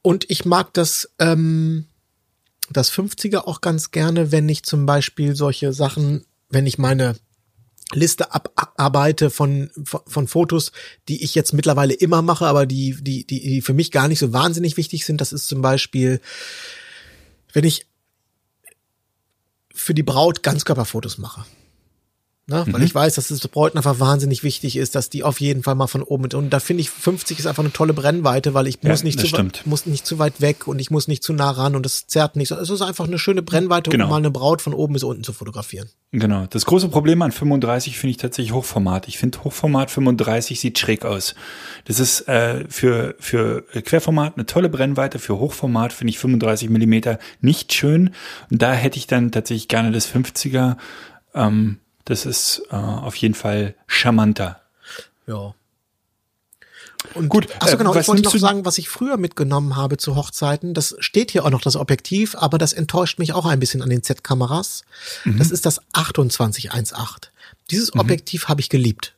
Und ich mag das, ähm, das 50er auch ganz gerne, wenn ich zum Beispiel solche Sachen, wenn ich meine Liste abarbeite von, von, von Fotos, die ich jetzt mittlerweile immer mache, aber die, die, die, die für mich gar nicht so wahnsinnig wichtig sind. Das ist zum Beispiel, wenn ich für die Braut Ganzkörperfotos mache. Ne? Weil ich weiß, dass es Bräuten einfach wahnsinnig wichtig ist, dass die auf jeden Fall mal von oben mit. Und da finde ich 50 ist einfach eine tolle Brennweite, weil ich Ja, muss nicht zu stimmt. weit, muss nicht zu weit weg und ich muss nicht zu nah ran und das zerrt nicht. Es ist einfach eine schöne Brennweite, Genau. um mal eine Braut von oben bis unten zu fotografieren. Genau. Das große Problem an 35 finde ich tatsächlich Hochformat. Ich finde Hochformat 35 sieht schräg aus. Das ist äh, für, für Querformat eine tolle Brennweite. Für Hochformat finde ich 35 Millimeter nicht schön. Und da hätte ich dann tatsächlich gerne das 50er. Ähm, das ist äh, auf jeden Fall charmanter. Ja. Und Gut, Achso, äh, genau, was ich wollte noch sagen, was ich früher mitgenommen habe zu Hochzeiten. Das steht hier auch noch das Objektiv, aber das enttäuscht mich auch ein bisschen an den Z-Kameras. Mhm. Das ist das 2818. Dieses Objektiv habe ich geliebt.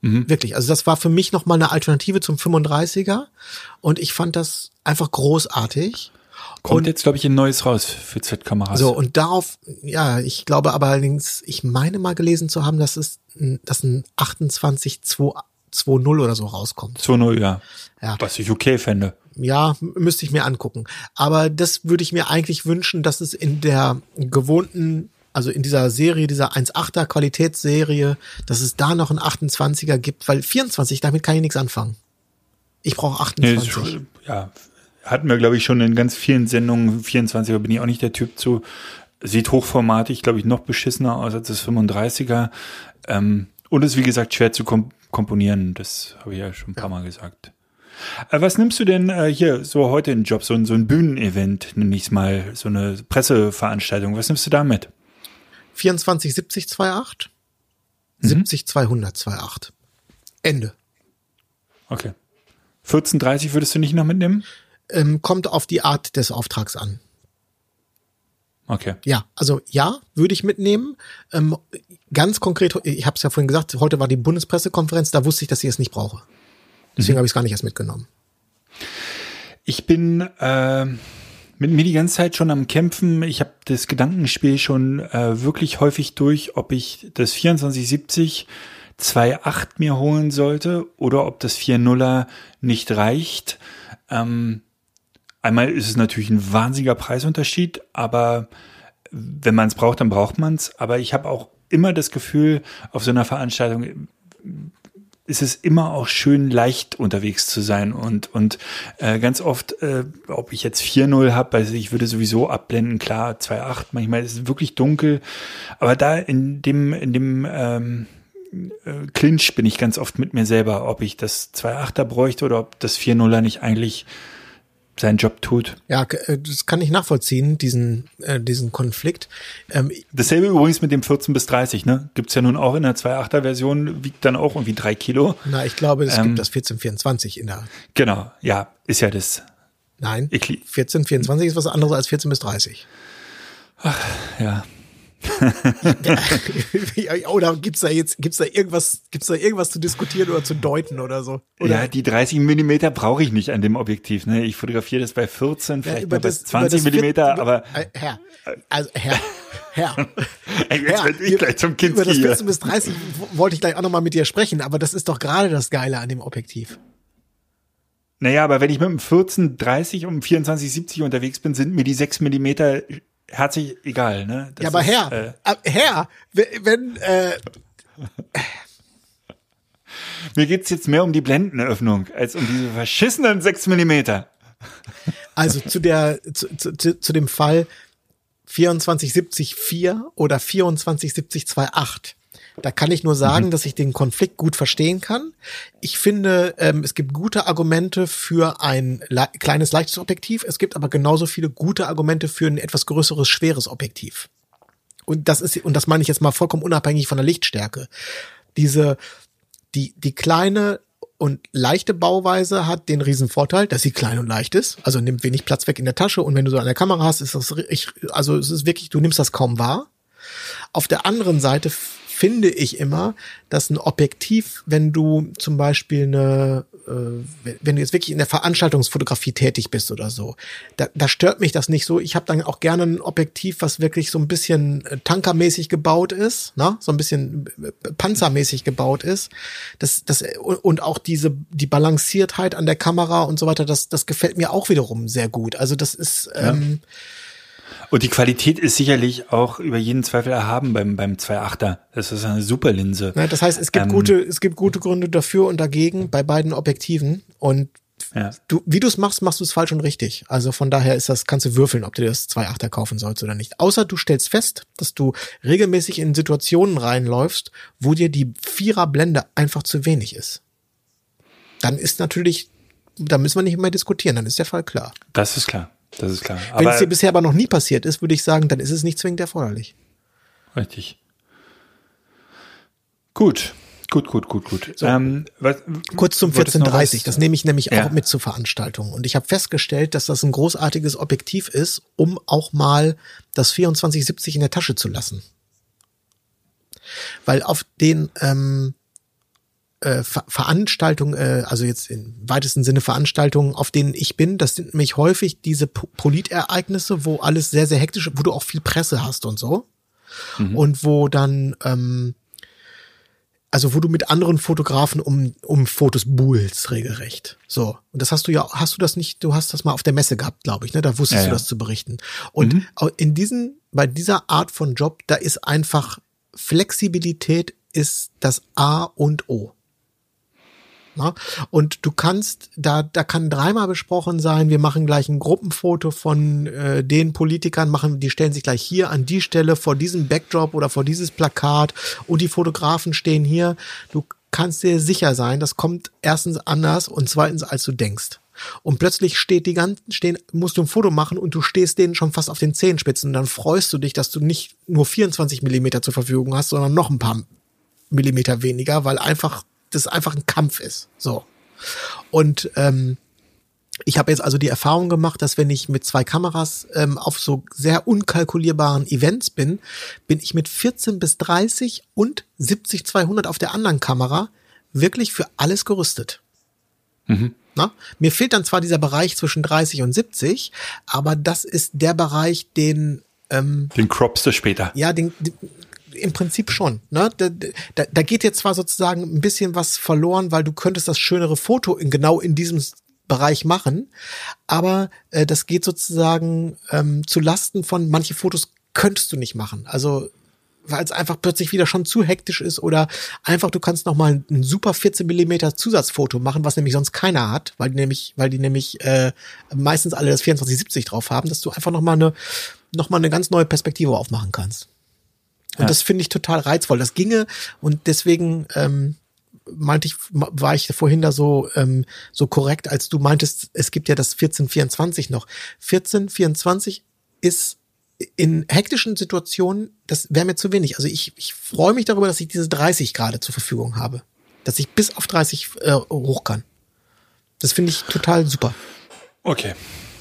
Mhm. Wirklich. Also das war für mich nochmal eine Alternative zum 35er und ich fand das einfach großartig. Kommt Und- jetzt, glaube ich, ein neues raus für Z-Kameras. So, und darauf, ja, ich glaube aber allerdings, ich meine mal gelesen zu haben, dass es, ein- dass ein 28.2.0 oder so rauskommt. 2.0, ja. Ja. Was ich okay fände. Ja, müsste ich mir angucken. Aber das würde ich mir eigentlich wünschen, dass es in der gewohnten, also in dieser Serie, dieser 1.8er Qualitätsserie, dass es da noch einen 28er gibt, weil 24, damit kann ich nichts anfangen. Ich brauche Nee, 28. ist- ja, hatten wir, glaube ich, schon in ganz vielen Sendungen. 24er bin ich auch nicht der Typ zu. Sieht hochformatig, glaube ich, noch beschissener aus als das 35er. Ähm, Und es ist wie gesagt schwer zu kom komponieren, das habe ich ja schon ein paar Mal gesagt. Äh, was nimmst du denn äh, hier so heute in Job, so, ein- so ein Bühnenevent, nenne ich es mal, so eine Presseveranstaltung, was nimmst du da mit? 24 70 28, 70 200 28. Ende. Okay. 14.30 würdest du nicht noch mitnehmen? Ähm, kommt auf die Art des Auftrags an. Okay. Ja, also ja, würde ich mitnehmen. Ähm, ganz konkret, ich habe es ja vorhin gesagt, heute war die Bundespressekonferenz, da wusste ich, dass ich es nicht brauche. Deswegen habe ich es gar nicht erst mitgenommen. Ich bin äh, mit mir die ganze Zeit schon am Kämpfen. Ich habe das Gedankenspiel schon äh, wirklich häufig durch, ob ich das 2470 2.8 mir holen sollte oder ob das 4.0er nicht reicht. Ähm, einmal ist es natürlich ein wahnsinniger Preisunterschied, aber wenn man es braucht, dann braucht man es. Aber ich habe auch immer das Gefühl, auf so einer Veranstaltung ist es immer auch schön leicht unterwegs zu sein. Und und äh, ganz oft, äh, ob ich jetzt 4-0 habe, also ich würde sowieso abblenden, klar, 2-8, manchmal ist es wirklich dunkel, aber da in dem, in dem ähm, äh, Clinch bin ich ganz oft mit mir selber, ob ich das 2-8er bräuchte oder ob das 4-0er nicht eigentlich seinen Job tut. Ja, äh, das kann ich nachvollziehen, diesen, äh, diesen Konflikt. Ähm, Dasselbe übrigens mit dem 14 bis 30, ne? Gibt's ja nun auch in der 2.8er Version, wiegt dann auch irgendwie drei Kilo. na, ich glaube, es Ähm, gibt das 1424 in der. Genau, ja, ist ja das. Nein, Ich li- 1424 ist was anderes als 14 bis 30. Ja, oder gibt's da jetzt, gibt's da irgendwas, gibt's da irgendwas zu diskutieren oder zu deuten oder so? Oder? Ja, die 30 Millimeter brauche ich nicht an dem Objektiv. Ne? Ich fotografiere das bei 14, vielleicht über das- 20 über das Millimeter, vier- über- aber äh, Herr, also Herr, Herr. Ey, jetzt Herr, ich gleich zum über das Kinski hier. 14 bis 30 w- wollte ich gleich auch nochmal mit dir sprechen, aber das ist doch gerade das Geile an dem Objektiv. naja, aber wenn ich mit dem 14, 30 und dem 24, 70 unterwegs bin, sind mir die 6 Millimeter herzlich egal. Ne? Das ja, aber ist, Herr, Äh, äh, Herr, wenn, äh, mir geht's jetzt mehr um die Blendenöffnung als um diese verschissenen 6 Millimeter. Also zu der zu, zu, zu zu dem Fall 2470-4 oder 2470-28. Da kann ich nur sagen, Mhm. dass ich den Konflikt gut verstehen kann. Ich finde, ähm, es gibt gute Argumente für ein le kleines, leichtes Objektiv. Es gibt aber genauso viele gute Argumente für ein etwas größeres, schweres Objektiv. Und das ist, und das meine ich jetzt mal vollkommen unabhängig von der Lichtstärke. Diese, die, die kleine und leichte Bauweise hat den riesen Vorteil, dass sie klein und leicht ist, also nimmt wenig Platz weg in der Tasche und wenn du so an der Kamera hast, ist das, ich, also es ist wirklich, du nimmst das kaum wahr. Auf der anderen Seite finde ich immer, dass ein Objektiv, wenn du zum Beispiel eine, äh, wenn- du jetzt wirklich in der Veranstaltungsfotografie tätig bist oder so, da, da stört mich das nicht so. Ich habe dann auch gerne ein Objektiv, was wirklich so ein bisschen äh, tankermäßig gebaut ist, ne? so ein bisschen äh, panzermäßig gebaut ist. Das, das und auch diese die Balanciertheit an der Kamera und so weiter, das, das gefällt mir auch wiederum sehr gut. Also das ist ähm, Und die Qualität ist sicherlich auch über jeden Zweifel erhaben beim, beim 2.8er. Das ist eine super Linse. Ne, das heißt, es gibt Ähm, gute, es gibt gute Gründe dafür und dagegen bei beiden Objektiven. Und Ja. du, wie du es machst, machst du es falsch und richtig. Also von daher ist das, kannst du würfeln, ob du das 2.8er kaufen sollst oder nicht. Außer du stellst fest, dass du regelmäßig in Situationen reinläufst, wo dir die Vierer Blende einfach zu wenig ist. Dann ist natürlich, da müssen wir nicht mehr diskutieren, dann ist der Fall klar. Das ist klar. Das ist klar. Wenn Aber es dir bisher aber noch nie passiert ist, würde ich sagen, dann ist es nicht zwingend erforderlich. Richtig. Gut. Gut, gut, gut, gut. Ähm, was, Kurz zum wolltest du noch 1430, was- das nehme ich nämlich Ja. auch mit zur Veranstaltung. Und ich habe festgestellt, dass das ein großartiges Objektiv ist, um auch mal das 2470 in der Tasche zu lassen. Weil auf den ähm, äh, Ver Veranstaltungen, äh, also jetzt im weitesten Sinne Veranstaltungen, auf denen ich bin, das sind nämlich häufig diese Po- Politereignisse, wo alles sehr, sehr hektisch, wo du auch viel Presse hast und so. Und wo dann ähm, also wo du mit anderen Fotografen um, um Fotos buhlst, regelrecht. So. Und das hast du ja, hast du das nicht, du hast das mal auf der Messe gehabt, glaube ich, ne? Da wusstest Ja, du ja. das zu berichten. Und au- in diesen, bei dieser Art von Job, da ist einfach Flexibilität ist das A und O. Na? Und du kannst, da, da kann dreimal besprochen sein, wir machen gleich ein Gruppenfoto von äh, den Politikern, machen, die stellen sich gleich hier an die Stelle vor diesem Backdrop oder vor dieses Plakat und die Fotografen stehen hier. Du kannst dir sicher sein, das kommt erstens anders und zweitens, als du denkst. Und plötzlich steht die ganzen, stehen, musst du ein Foto machen und du stehst denen schon fast auf den Zehenspitzen und dann freust du dich, dass du nicht nur 24 Millimeter zur Verfügung hast, sondern noch ein paar Millimeter weniger, weil einfach das einfach ein Kampf ist. So. Und ähm, ich habe jetzt also die Erfahrung gemacht, dass wenn ich mit zwei Kameras ähm, auf so sehr unkalkulierbaren Events bin, bin ich mit 14 bis 30 und 70 200 auf der anderen Kamera wirklich für alles gerüstet. Mhm. Na? Mir fehlt dann zwar dieser Bereich zwischen 30 und 70, aber das ist der Bereich, den ähm, den croppst du später. Ja, den, den im Prinzip schon. Ne? Da, da, da geht jetzt zwar sozusagen ein bisschen was verloren, weil du könntest das schönere Foto in genau in diesem Bereich machen, aber äh, das geht sozusagen ähm, zu Lasten von manche Fotos könntest du nicht machen. Also weil es einfach plötzlich wieder schon zu hektisch ist oder einfach du kannst noch mal ein super 14 Millimeter Zusatzfoto machen, was nämlich sonst keiner hat, weil die nämlich, weil die nämlich äh, meistens alle das 2470 drauf haben, dass du einfach noch mal eine noch mal eine ganz neue Perspektive aufmachen kannst. Und ja. das finde ich total reizvoll. Das ginge und deswegen ähm, meinte ich, war ich vorhin da so ähm, so korrekt, als du meintest, es gibt ja das 1424 noch. 1424 ist in hektischen Situationen, das wäre mir zu wenig. Also ich, ich freue mich darüber, dass ich diese 30 gerade zur Verfügung habe. Dass ich bis auf 30 äh, hoch kann. Das finde ich total super. Okay,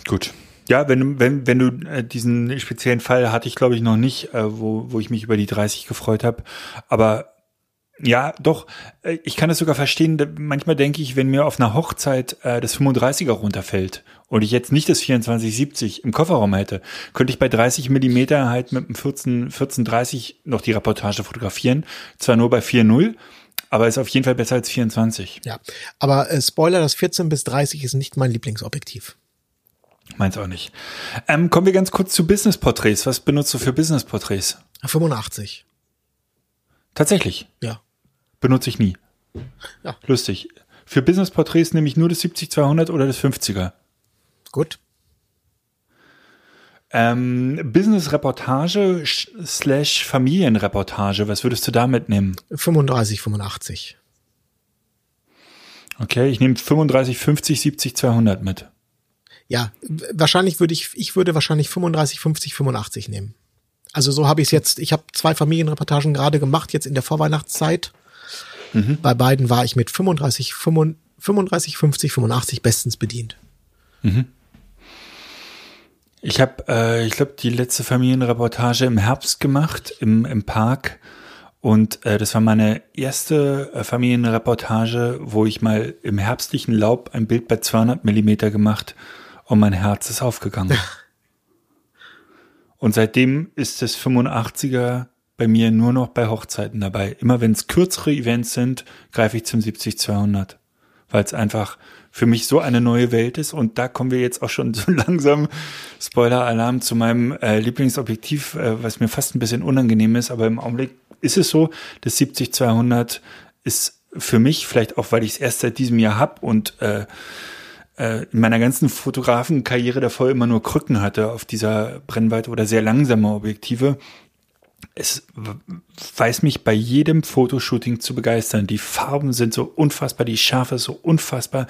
gut. Ja, wenn, wenn, wenn du äh, diesen speziellen Fall hatte ich, glaube ich, noch nicht, äh, wo, wo ich mich über die 30 gefreut habe. Aber ja, doch, äh, ich kann es sogar verstehen. Manchmal denke ich, wenn mir auf einer Hochzeit äh, das 35er runterfällt und ich jetzt nicht das 2470 im Kofferraum hätte, könnte ich bei 30 Millimeter halt mit dem 14, 1430 noch die Reportage fotografieren. Zwar nur bei 4.0, aber ist auf jeden Fall besser als 24. Ja, aber äh, Spoiler, das 14 bis 30 ist nicht mein Lieblingsobjektiv. Meins auch nicht. Ähm, kommen wir ganz kurz zu Business-Porträts. Was benutzt du für Business-Porträts? 85. Tatsächlich? Ja. Benutze ich nie. Ja. Lustig. Für Business-Porträts nehme ich nur das 70-200 oder das 50er. Gut. Ähm, Business-Reportage slash Familienreportage, was würdest du da mitnehmen? 35, 85. Okay, ich nehme 35, 50, 70, 200 mit ja, wahrscheinlich würde ich, ich würde wahrscheinlich 35, 50, 85 nehmen. Also so habe ich es jetzt, ich habe zwei Familienreportagen gerade gemacht, jetzt in der Vorweihnachtszeit. Mhm. Bei beiden war ich mit 35, 35, 50, 85 bestens bedient. Mhm. Ich habe, äh, ich glaube, die letzte Familienreportage im Herbst gemacht, im, im Park. Und äh, das war meine erste äh, Familienreportage, wo ich mal im herbstlichen Laub ein Bild bei 200 Millimeter gemacht und mein Herz ist aufgegangen. und seitdem ist das 85er bei mir nur noch bei Hochzeiten dabei. Immer wenn es kürzere Events sind, greife ich zum 70-200, weil es einfach für mich so eine neue Welt ist. Und da kommen wir jetzt auch schon so langsam, Spoiler-Alarm, zu meinem äh, Lieblingsobjektiv, äh, was mir fast ein bisschen unangenehm ist. Aber im Augenblick ist es so, das 70-200 ist für mich, vielleicht auch, weil ich es erst seit diesem Jahr hab und äh, äh, in meiner ganzen Fotografenkarriere davor immer nur Krücken hatte auf dieser Brennweite oder sehr langsame Objektive. Es weiß mich bei jedem Fotoshooting zu begeistern. Die Farben sind so unfassbar, die Schärfe ist so unfassbar.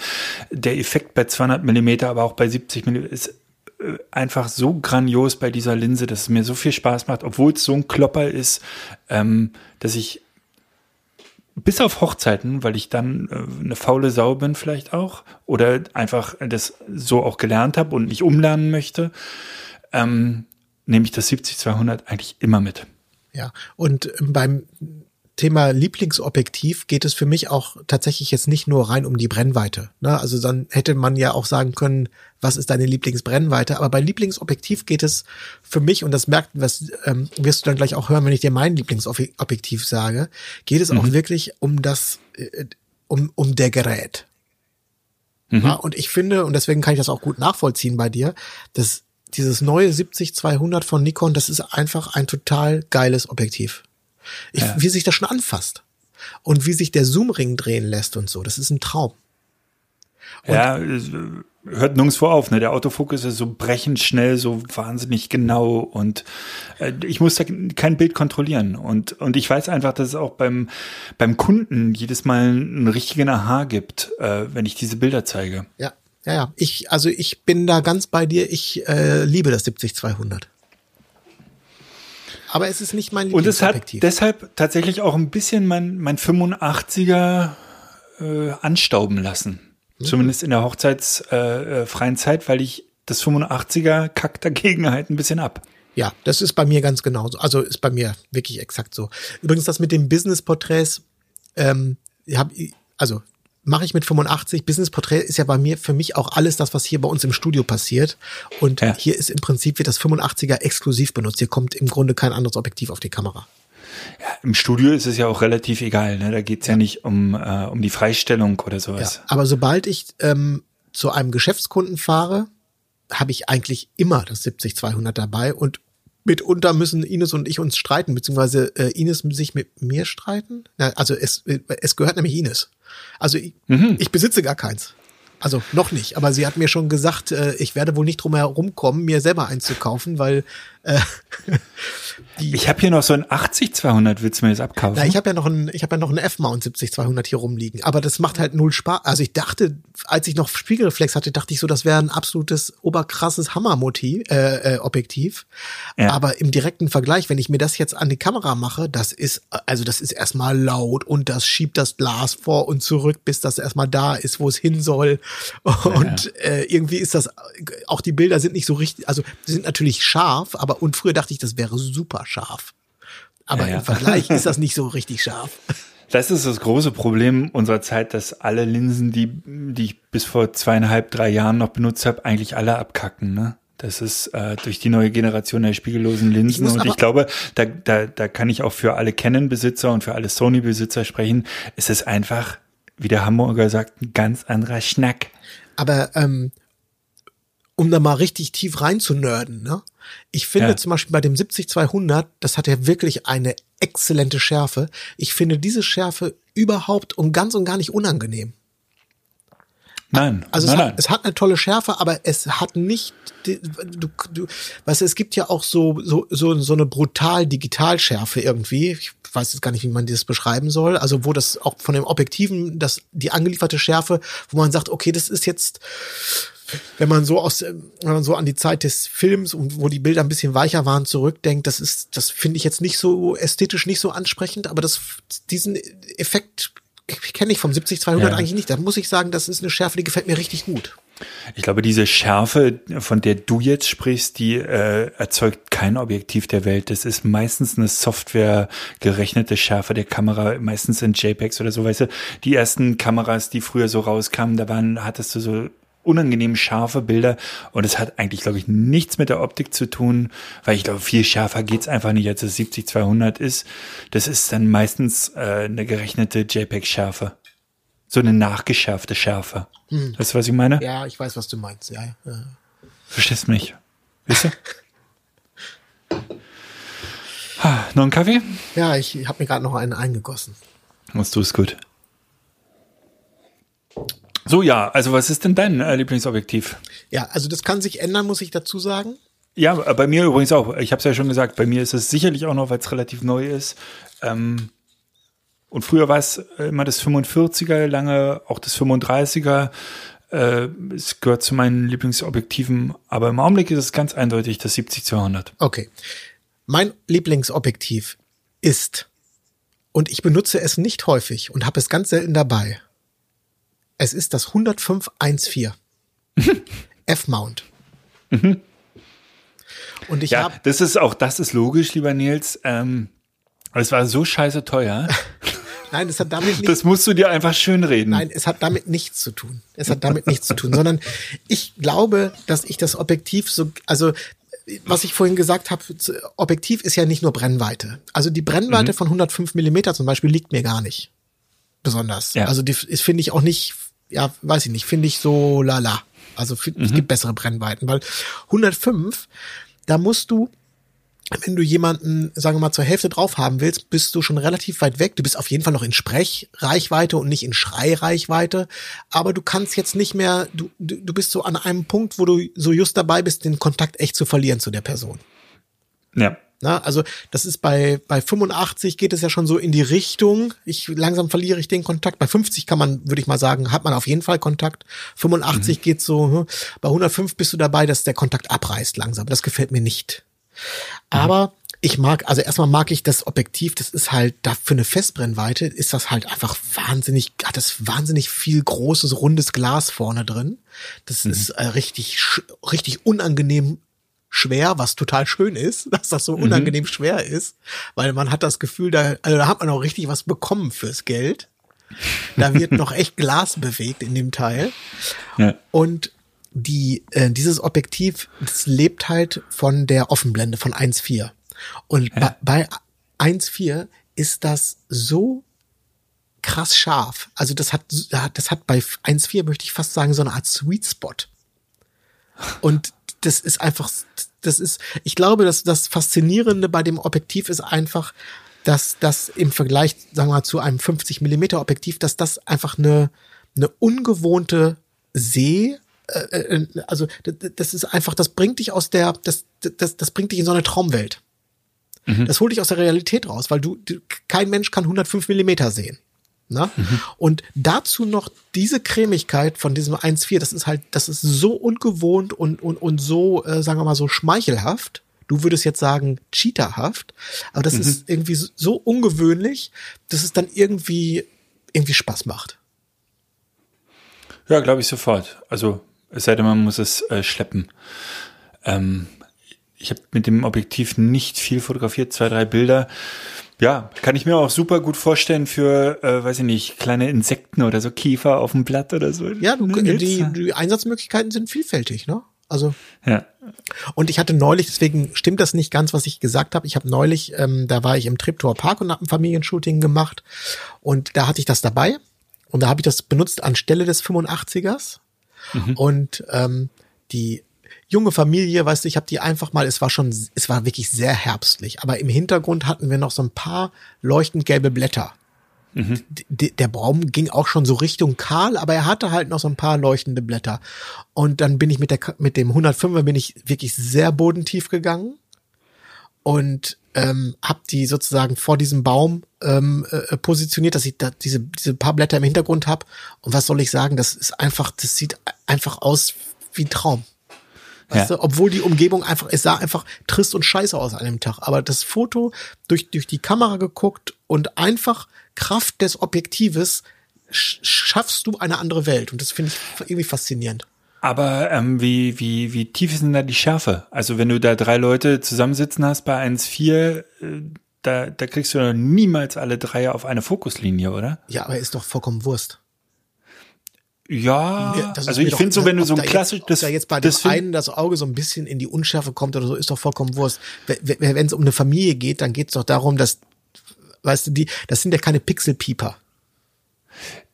Der Effekt bei 200 Millimeter, aber auch bei 70 Millimeter ist äh, einfach so grandios bei dieser Linse, dass es mir so viel Spaß macht, obwohl es so ein Klopper ist, ähm, dass ich bis auf Hochzeiten, weil ich dann äh, eine faule Sau bin vielleicht auch oder einfach das so auch gelernt habe und nicht umlernen möchte, ähm, nehme ich das 70-200 eigentlich immer mit. Ja, und beim Thema Lieblingsobjektiv geht es für mich auch tatsächlich jetzt nicht nur rein um die Brennweite. Ne? Also dann hätte man ja auch sagen können, was ist deine Lieblingsbrennweite? Aber bei Lieblingsobjektiv geht es für mich, und das merkt, was ähm, wirst du dann gleich auch hören, wenn ich dir mein Lieblingsobjektiv sage, geht es mhm. auch wirklich um das, äh, um, um der Gerät. Mhm. Ja, und ich finde, und deswegen kann ich das auch gut nachvollziehen bei dir, dass dieses neue 70-200 von Nikon, das ist einfach ein total geiles Objektiv. Ich, ja. Wie sich das schon anfasst. und wie sich der Zoomring drehen lässt und so. Das ist ein Traum. Und ja, hört nirgendwo auf. Ne? Der Autofokus ist so brechend schnell, so wahnsinnig genau und äh, ich muss da kein Bild kontrollieren und und ich weiß einfach, dass es auch beim beim Kunden jedes Mal einen richtigen Aha gibt, äh, wenn ich diese Bilder zeige. Ja, ja, ja. Ich also ich bin da ganz bei dir. Ich äh, liebe das 70-200. Aber es ist nicht mein Und es hat deshalb tatsächlich auch ein bisschen mein, mein 85er äh, anstauben lassen. Mhm. Zumindest in der hochzeitsfreien äh, Zeit, weil ich das 85er kackt dagegen halt ein bisschen ab. Ja, das ist bei mir ganz genauso. Also ist bei mir wirklich exakt so. Übrigens, das mit den Business-Porträts, ähm, hab, also mache ich mit 85. Business Portrait ist ja bei mir für mich auch alles das, was hier bei uns im Studio passiert. Und ja. hier ist im Prinzip wird das 85er exklusiv benutzt. Hier kommt im Grunde kein anderes Objektiv auf die Kamera. Ja, Im Studio ist es ja auch relativ egal. Ne? Da geht's ja. ja nicht um, äh, um die Freistellung oder sowas. Ja, aber sobald ich ähm, zu einem Geschäftskunden fahre, habe ich eigentlich immer das 70-200 dabei und mitunter müssen Ines und ich uns streiten, beziehungsweise äh, Ines sich mit mir streiten. Ja, also es, es gehört nämlich Ines. Also ich, mhm. ich besitze gar keins. Also noch nicht, aber sie hat mir schon gesagt, äh, ich werde wohl nicht drum herum kommen, mir selber einzukaufen, weil ich habe hier noch so ein 80-200, willst du mir das abkaufen? Na, ich habe ja noch ein, ich habe ja noch ein F-Mount 70-200 hier rumliegen, aber das macht halt null Spaß. Also ich dachte, als ich noch Spiegelreflex hatte, dachte ich so, das wäre ein absolutes oberkrasses Hammermotiv, äh, äh, Objektiv. Ja. Aber im direkten Vergleich, wenn ich mir das jetzt an die Kamera mache, das ist, also das ist erstmal laut und das schiebt das Glas vor und zurück, bis das erstmal da ist, wo es hin soll. Und ja. äh, irgendwie ist das, auch die Bilder sind nicht so richtig, also sind natürlich scharf, aber und früher dachte ich, das wäre super scharf. Aber ja, ja. im Vergleich ist das nicht so richtig scharf. Das ist das große Problem unserer Zeit, dass alle Linsen, die, die ich bis vor zweieinhalb, drei Jahren noch benutzt habe, eigentlich alle abkacken. Ne? Das ist äh, durch die neue Generation der spiegellosen Linsen. Ich und ich glaube, da, da, da kann ich auch für alle Canon-Besitzer und für alle Sony-Besitzer sprechen. Es ist einfach, wie der Hamburger sagt, ein ganz anderer Schnack. Aber ähm, um da mal richtig tief rein zu nerden, ne? Ich finde ja. zum Beispiel bei dem 70-200, das hat ja wirklich eine exzellente Schärfe. Ich finde diese Schärfe überhaupt und ganz und gar nicht unangenehm. Nein, also nein, es, hat, nein. es hat eine tolle Schärfe, aber es hat nicht, du, du, weißt du, es gibt ja auch so so so so eine brutal Digitalschärfe irgendwie. Ich weiß jetzt gar nicht, wie man das beschreiben soll. Also wo das auch von dem Objektiven, das die angelieferte Schärfe, wo man sagt, okay, das ist jetzt wenn man so aus, wenn man so an die Zeit des Films und wo die Bilder ein bisschen weicher waren zurückdenkt, das ist, das finde ich jetzt nicht so ästhetisch nicht so ansprechend, aber das, diesen Effekt kenne ich vom 70-200 ja. eigentlich nicht. Da muss ich sagen, das ist eine Schärfe, die gefällt mir richtig gut. Ich glaube, diese Schärfe, von der du jetzt sprichst, die äh, erzeugt kein Objektiv der Welt. Das ist meistens eine Software gerechnete Schärfe der Kamera, meistens in JPEGs oder so. Weißt du, die ersten Kameras, die früher so rauskamen, da waren, hattest du so unangenehm scharfe Bilder und es hat eigentlich, glaube ich, nichts mit der Optik zu tun, weil ich glaube, viel schärfer geht's einfach nicht, als es 70-200 ist. Das ist dann meistens äh, eine gerechnete JPEG-Schärfe. So eine nachgeschärfte Schärfe. Hm. Weißt du, was ich meine? Ja, ich weiß, was du meinst. Ja, ja. Verstehst mich? Wisst du? ha, noch einen Kaffee? Ja, ich habe mir gerade noch einen eingegossen. Was tust gut. So, ja, also was ist denn dein äh, Lieblingsobjektiv? Ja, also das kann sich ändern, muss ich dazu sagen. Ja, bei mir übrigens auch. Ich habe es ja schon gesagt, bei mir ist es sicherlich auch noch, weil es relativ neu ist. Ähm, und früher war es immer das 45er, lange auch das 35er. Äh, es gehört zu meinen Lieblingsobjektiven, aber im Augenblick ist es ganz eindeutig das 70-200. Okay. Mein Lieblingsobjektiv ist, und ich benutze es nicht häufig und habe es ganz selten dabei, es ist das 10514. F-Mount. Mhm. Und ich ja, habe. Das ist auch, das ist logisch, lieber Nils. Ähm, es war so scheiße teuer. Nein, es hat damit nichts. Das musst du dir einfach schön reden. Nein, es hat damit nichts zu tun. Es hat damit nichts zu tun, sondern ich glaube, dass ich das Objektiv so, also was ich vorhin gesagt habe, Objektiv ist ja nicht nur Brennweite. Also die Brennweite mhm. von 105 Millimeter zum Beispiel liegt mir gar nicht besonders. Ja. Also die ist finde ich auch nicht ja, weiß ich nicht, finde ich so lala. Also find, mhm. es gibt bessere Brennweiten, weil 105, da musst du wenn du jemanden, sagen wir mal, zur Hälfte drauf haben willst, bist du schon relativ weit weg. Du bist auf jeden Fall noch in Sprechreichweite und nicht in Schreireichweite. Aber du kannst jetzt nicht mehr, du, du, du bist so an einem Punkt, wo du so just dabei bist, den Kontakt echt zu verlieren zu der Person. Ja. Na, also das ist bei, bei 85 geht es ja schon so in die Richtung. Ich langsam verliere ich den Kontakt. Bei 50 kann man, würde ich mal sagen, hat man auf jeden Fall Kontakt. 85 mhm. geht so, hm. bei 105 bist du dabei, dass der Kontakt abreißt langsam. Das gefällt mir nicht. Aber ich mag, also erstmal mag ich das Objektiv, das ist halt, da für eine Festbrennweite ist das halt einfach wahnsinnig, hat das wahnsinnig viel großes, rundes Glas vorne drin. Das mhm. ist äh, richtig, richtig unangenehm schwer, was total schön ist, dass das so mhm. unangenehm schwer ist, weil man hat das Gefühl, da, also da hat man auch richtig was bekommen fürs Geld. Da wird noch echt Glas bewegt in dem Teil. Ja. Und die, äh, dieses Objektiv, das lebt halt von der Offenblende von 1.4. Und ja. bei, bei 1.4 ist das so krass scharf. Also das hat, das hat bei 1.4 möchte ich fast sagen, so eine Art Sweet Spot. Und das ist einfach, das ist, ich glaube, dass das Faszinierende bei dem Objektiv ist einfach, dass das im Vergleich, sagen wir mal, zu einem 50 Millimeter Objektiv, dass das einfach eine, eine ungewohnte See äh, äh, also das ist einfach, das bringt dich aus der, das, das, das bringt dich in so eine Traumwelt. Mhm. Das holt dich aus der Realität raus, weil du, du kein Mensch kann 105 Millimeter sehen. Ne? Mhm. Und dazu noch diese Cremigkeit von diesem 1.4, das ist halt, das ist so ungewohnt und, und, und so, äh, sagen wir mal, so schmeichelhaft. Du würdest jetzt sagen, cheaterhaft, aber das mhm. ist irgendwie so ungewöhnlich, dass es dann irgendwie, irgendwie Spaß macht. Ja, glaube ich sofort. Also es sei denn, man muss es äh, schleppen. Ähm, ich habe mit dem Objektiv nicht viel fotografiert, zwei, drei Bilder. Ja, kann ich mir auch super gut vorstellen für, äh, weiß ich nicht, kleine Insekten oder so Kiefer auf dem Blatt oder so. Ja, du, ne, die, die Einsatzmöglichkeiten sind vielfältig, ne? Also ja. Und ich hatte neulich, deswegen stimmt das nicht ganz, was ich gesagt habe. Ich habe neulich, ähm, da war ich im Triptor Park und habe ein Familienshooting gemacht und da hatte ich das dabei und da habe ich das benutzt anstelle des 85ers Mhm. Und ähm, die junge Familie, weißt du, ich habe die einfach mal, es war schon, es war wirklich sehr herbstlich, aber im Hintergrund hatten wir noch so ein paar leuchtend gelbe Blätter. Mhm. Der Baum ging auch schon so Richtung kahl, aber er hatte halt noch so ein paar leuchtende Blätter. Und dann bin ich mit der mit dem 105er bin ich wirklich sehr bodentief gegangen und ähm, habe die sozusagen vor diesem Baum ähm, äh, positioniert, dass ich da diese, diese paar Blätter im Hintergrund habe. Und was soll ich sagen? Das ist einfach, das sieht einfach aus wie ein Traum. Weißt ja. du? Obwohl die Umgebung einfach, es sah einfach trist und scheiße aus an dem Tag. Aber das Foto durch, durch die Kamera geguckt und einfach Kraft des Objektives schaffst du eine andere Welt. Und das finde ich irgendwie faszinierend. Aber ähm, wie, wie, wie tief ist denn da die Schärfe? Also wenn du da drei Leute zusammensitzen hast bei 1,4, äh, da, da kriegst du niemals alle drei auf eine Fokuslinie, oder? Ja, aber ist doch vollkommen Wurst. Ja, also ich finde so, wenn du so ein klassisch, das, da jetzt bei dem einen das Auge so ein bisschen in die Unschärfe kommt oder so, ist doch vollkommen Wurst. Wenn es um eine Familie geht, dann geht es doch darum, dass, weißt du, die, das sind ja keine Pixelpieper.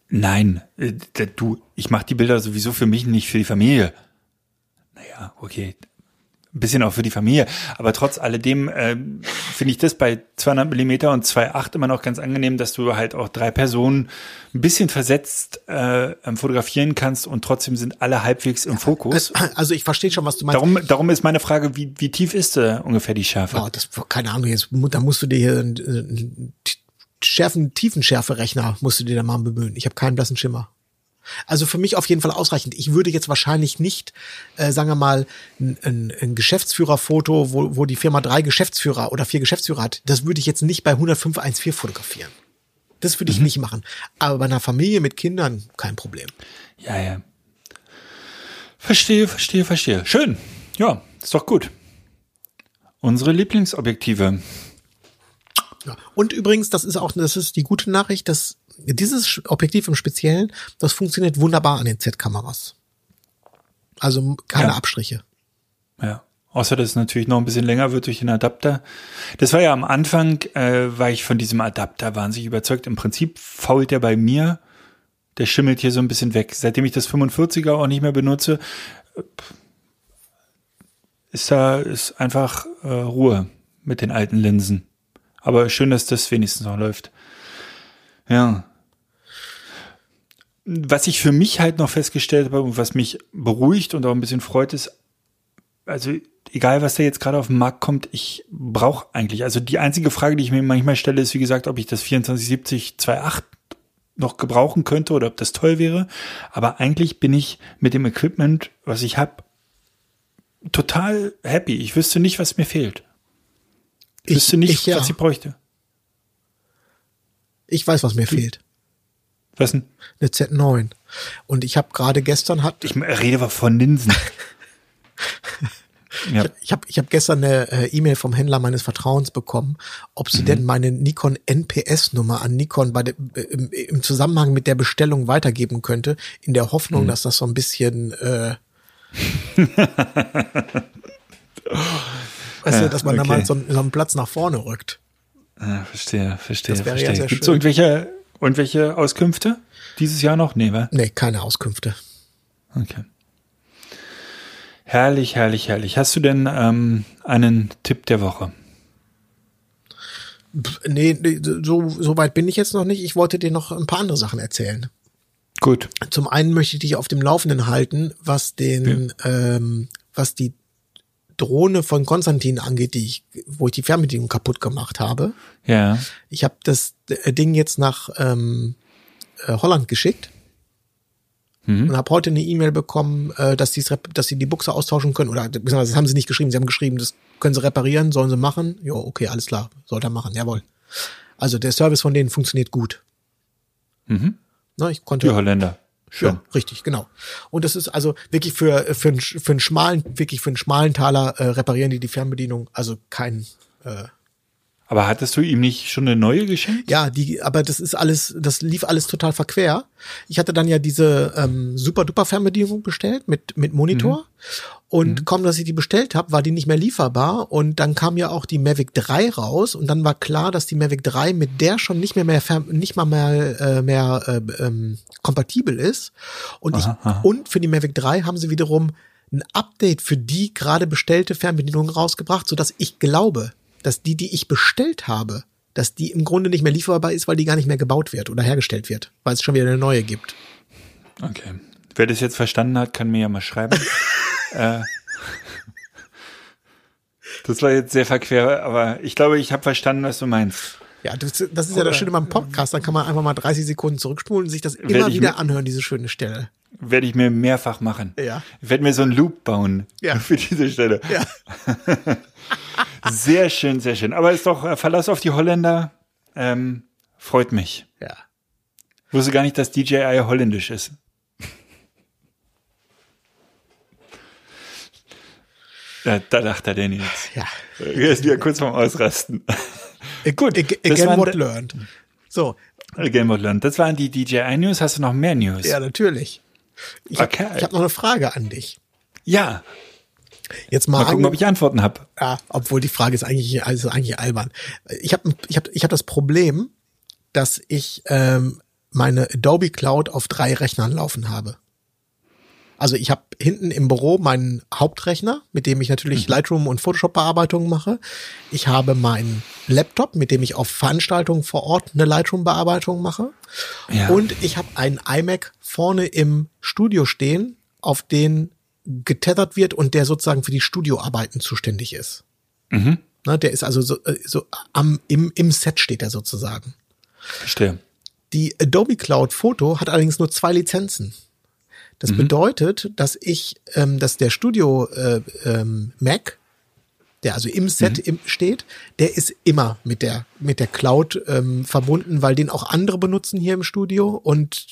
Nein, äh, du, ich mache die Bilder sowieso für mich, nicht für die Familie. Naja, okay, ein bisschen auch für die Familie. Aber trotz alledem äh, finde ich das bei 200 Millimeter und 2,8 immer noch ganz angenehm, dass du halt auch drei Personen ein bisschen versetzt äh, fotografieren kannst und trotzdem sind alle halbwegs im Fokus. Also ich verstehe schon, was du meinst. Darum, darum ist meine Frage, wie, wie tief ist äh, ungefähr die Schärfe? Oh, das, keine Ahnung, jetzt, da musst du dir hier äh, Schärfen, Tiefenschärfe-Rechner musst du dir da mal bemühen. Ich habe keinen blassen Schimmer. Also für mich auf jeden Fall ausreichend. Ich würde jetzt wahrscheinlich nicht, äh, sagen wir mal, ein, ein, ein Geschäftsführerfoto, wo, wo die Firma drei Geschäftsführer oder vier Geschäftsführer hat, das würde ich jetzt nicht bei 105.1.4 fotografieren. Das würde ich mhm. nicht machen. Aber bei einer Familie mit Kindern kein Problem. Ja, ja. Verstehe, verstehe, verstehe. Schön. Ja, ist doch gut. Unsere Lieblingsobjektive. Ja. Und übrigens, das ist auch, das ist die gute Nachricht, dass dieses Objektiv im Speziellen, das funktioniert wunderbar an den Z-Kameras. Also keine ja. Abstriche. Ja. Außer dass es natürlich noch ein bisschen länger wird durch den Adapter. Das war ja am Anfang, äh, war ich von diesem Adapter wahnsinnig überzeugt. Im Prinzip fault der bei mir. Der schimmelt hier so ein bisschen weg. Seitdem ich das 45er auch nicht mehr benutze, ist da ist einfach äh, Ruhe mit den alten Linsen. Aber schön, dass das wenigstens noch läuft. Ja. Was ich für mich halt noch festgestellt habe und was mich beruhigt und auch ein bisschen freut, ist, also egal was da jetzt gerade auf den Markt kommt, ich brauche eigentlich, also die einzige Frage, die ich mir manchmal stelle, ist wie gesagt, ob ich das 2470 2.8 noch gebrauchen könnte oder ob das toll wäre. Aber eigentlich bin ich mit dem Equipment, was ich habe, total happy. Ich wüsste nicht, was mir fehlt. Ich, Ich- wüsste nicht, ich ja. was ich bräuchte. Ich weiß, was mir fehlt. Was denn? Eine Z9. Und ich habe gerade gestern hat Ich rede aber von Linsen. ja. ich habe ich hab gestern eine äh, E-Mail vom Händler meines Vertrauens bekommen, ob sie denn meine Nikon NPS-Nummer an Nikon bei de, äh, im, im Zusammenhang mit der Bestellung weitergeben könnte, in der Hoffnung, dass das so ein bisschen äh, weißt du, dass man da okay. mal so, so einen Platz nach vorne rückt. Ah, verstehe, verstehe, Das wäre ja verstehe. sehr Gibt es schön. irgendwelche, irgendwelche Auskünfte dieses Jahr noch? Nee, wa? Nee, keine Auskünfte. Okay. Herrlich, herrlich, herrlich. Hast du denn ähm, einen Tipp der Woche? Nee, nee, so, so weit bin ich jetzt noch nicht. Ich wollte dir noch ein paar andere Sachen erzählen. Gut. Zum einen möchte ich dich auf dem Laufenden halten, was den, ähm, was die Drohne von Konstantin angeht, die ich, wo ich die Fernbedienung kaputt gemacht habe. Ja. Ich habe das äh, Ding jetzt nach ähm, äh, Holland geschickt und habe heute eine E-Mail bekommen, äh, dass, die's dass sie die Buchse austauschen können. Oder beziehungsweise das haben sie nicht geschrieben. Sie haben geschrieben, das können sie reparieren, sollen sie machen. Jo, okay, alles klar, soll er machen, jawohl. Also der Service von denen funktioniert gut. Mhm. Ne, ich konnte Die Holländer. Schön. ja, richtig, genau. Und das ist also wirklich für für einen, für einen schmalen, wirklich für einen schmalen Taler äh, reparieren die die Fernbedienung. Also kein äh, Aber hattest du ihm nicht schon eine neue geschenkt? ja, die, aber das ist alles, das lief alles total verquer. Ich hatte dann ja diese ähm, super duper Fernbedienung bestellt mit mit Monitor. Und kaum, dass ich die bestellt habe, war die nicht mehr lieferbar. Und dann kam ja auch die Mavic 3 raus. Und dann war klar, dass die Mavic 3 mit der schon nicht mehr mehr nicht mal mehr äh, mehr äh, ähm, kompatibel ist. Und ich und für die Mavic 3 haben sie wiederum ein Update für die gerade bestellte Fernbedienung rausgebracht, so dass ich glaube, dass die, die ich bestellt habe, dass die im Grunde nicht mehr lieferbar ist, weil die gar nicht mehr gebaut wird oder hergestellt wird, weil es schon wieder eine neue gibt. Okay. Wer das jetzt verstanden hat, kann mir ja mal schreiben. äh, das war jetzt sehr verquer, aber ich glaube, ich habe verstanden, was du meinst. Ja, das, das ist ja das Schöne beim Podcast, da kann man einfach mal 30 Sekunden zurückspulen und sich das immer wieder mir- anhören, diese schöne Stelle. Werde ich mir mehrfach machen. Ja. Ich werde mir so einen Loop bauen Ja. für diese Stelle. Ja. Sehr schön, sehr schön. Aber ist doch äh, Verlass auf die Holländer. Ähm, freut mich. Ja. Ich wusste gar nicht, dass DJI holländisch ist. Da, da lacht er denn jetzt. Ja. Er ist wieder kurz vorm Ausrasten. Gut, das again waren what learned. So, Game of Land. Das waren die DJI News. Hast du noch mehr News? ja, natürlich. Ich habe Okay. ich hab noch eine Frage an dich. Ja. Jetzt mal, Mal gucken, ob ich Antworten habe. Ja, obwohl die Frage ist eigentlich, also eigentlich albern. Ich habe ich hab, ich hab das Problem, dass ich ähm, meine Adobe Cloud auf drei Rechnern laufen habe. Also ich habe hinten im Büro meinen Hauptrechner, mit dem ich natürlich Lightroom und Photoshop-Bearbeitungen mache. Ich habe meinen Laptop, mit dem ich auf Veranstaltungen vor Ort eine Lightroom-Bearbeitung mache. Ja. Und ich habe einen iMac vorne im Studio stehen, auf den getethert wird und der sozusagen für die Studioarbeiten zuständig ist. Ne, der ist also so, äh, so am, im, im Set steht er sozusagen. Verstehe. Die Adobe Cloud Photo hat allerdings nur zwei Lizenzen. Das bedeutet, dass ich, ähm, dass der Studio äh, ähm, Mac, der also im Set im, steht, der ist immer mit der mit der Cloud ähm, verbunden, weil den auch andere benutzen hier im Studio und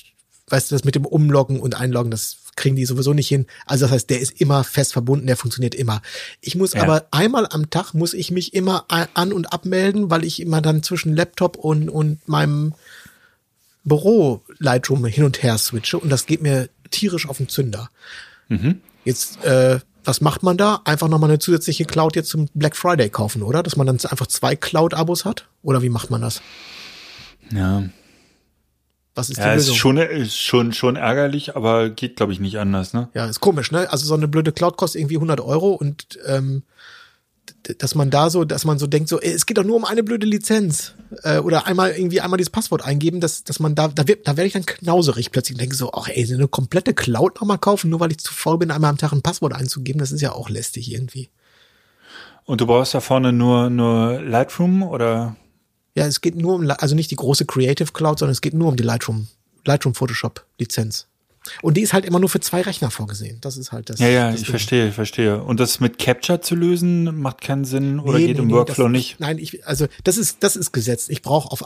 weißt du, das mit dem Umloggen und Einloggen, das kriegen die sowieso nicht hin. Also das heißt, der ist immer fest verbunden, der funktioniert immer. Ich muss Ja. aber einmal am Tag muss ich mich immer an und abmelden, weil ich immer dann zwischen Laptop und und meinem Büro Lightroom hin und her switche und das geht mir tierisch auf den Zünder. Jetzt, äh, was macht man da? Einfach nochmal eine zusätzliche Cloud jetzt zum Black Friday kaufen, oder? Dass man dann einfach zwei Cloud-Abos hat? Oder wie macht man das? Ja. Was ist die Ja, ist Lösung? schon, ist schon, schon ärgerlich, aber geht, glaube ich, nicht anders, ne? Ja, ist komisch, ne? Also so eine blöde Cloud kostet irgendwie 100 Euro und ähm, dass man da so, dass man so denkt, so, ey, es geht doch nur um eine blöde Lizenz äh, oder einmal irgendwie einmal dieses Passwort eingeben, dass, dass man da, da wird, da werde ich dann knauserig plötzlich und denke so, ach ey, eine komplette Cloud nochmal kaufen, nur weil ich zu faul bin, einmal am Tag ein Passwort einzugeben, das ist ja auch lästig irgendwie. Und du brauchst da vorne nur, nur Lightroom oder? Ja, es geht nur um, also nicht die große Creative Cloud, sondern es geht nur um die Lightroom, Lightroom Photoshop Lizenz. Und die ist halt immer nur für zwei Rechner vorgesehen. Das ist halt das. Ja, ja, das ich Ding. verstehe, ich verstehe. Und das mit Capture zu lösen, macht keinen Sinn oder Nee, geht nee, im nee, Workflow das, nicht? Nein, ich, also das ist, das ist gesetzt. Ich brauche auf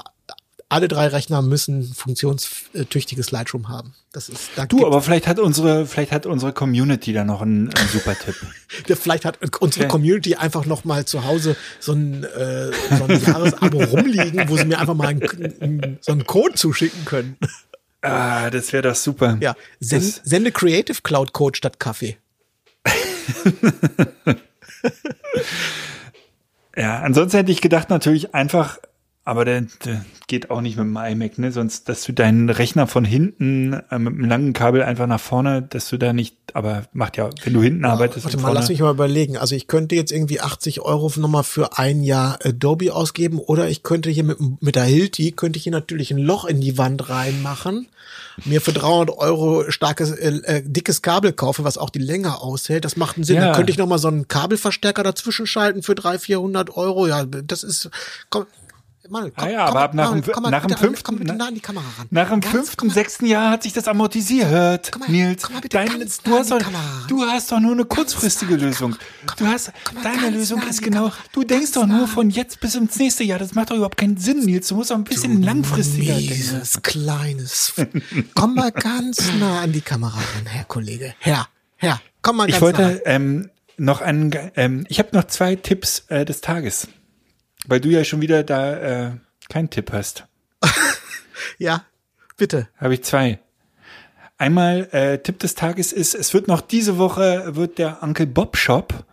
alle drei Rechner müssen funktionstüchtiges Lightroom haben. Das ist, da Du, aber vielleicht hat unsere, vielleicht hat unsere Community da noch einen, einen super Tipp. vielleicht hat unsere Okay. Community einfach noch mal zu Hause so ein, äh, so ein Jahresabo rumliegen, wo sie mir einfach mal einen, so einen Code zuschicken können. Ah, das wäre doch super. Ja, Das- sende Creative Cloud Code statt Kaffee. Ja, ansonsten hätte ich gedacht natürlich einfach, aber der, der geht auch nicht mit dem iMac, ne? Sonst, dass du deinen Rechner von hinten äh, mit einem langen Kabel einfach nach vorne, dass du da nicht, aber macht ja, wenn du hinten arbeitest. Warte mal, vorne, lass mich mal überlegen. Also ich könnte jetzt irgendwie 80 Euro nochmal für ein Jahr Adobe ausgeben oder ich könnte hier mit, mit der Hilti, könnte ich hier natürlich ein Loch in die Wand reinmachen, mir für 300 Euro starkes, äh, äh, dickes Kabel kaufen, was auch die Länge aushält. Das macht einen Sinn. Ja. Dann könnte ich nochmal so einen Kabelverstärker dazwischen schalten für 300, 400 Euro. Ja, das ist, komm, Mann, komm, Ah ja, aber ab nach Mann, dem- komm nach dem fünften- komm bitte na- nah an die Kamera ran. Nach dem fünften, sechsten Jahr hat sich das amortisiert, komm mal- Nils. komm mal bitte Dein, ganz du, nah hast doch, du hast doch nur eine kurzfristige Lösung. Du hast, deine Lösung ist genau, du denkst doch nur von jetzt bis ins nächste Jahr. Das macht doch überhaupt keinen Sinn, Nils. Du musst doch ein bisschen langfristiger denken. Mieses, kleines. komm mal ganz nah an die Kamera ran, Herr Kollege. Herr, Herr, komm mal ganz Ich nah. wollte ähm, noch einen, ähm, ich habe noch zwei Tipps äh, des Tages, weil du ja schon wieder da äh, keinen Tipp hast. Ja, bitte. Habe ich zwei. Einmal äh, Tipp des Tages ist, es wird noch diese Woche wird der Uncle Bob Shop,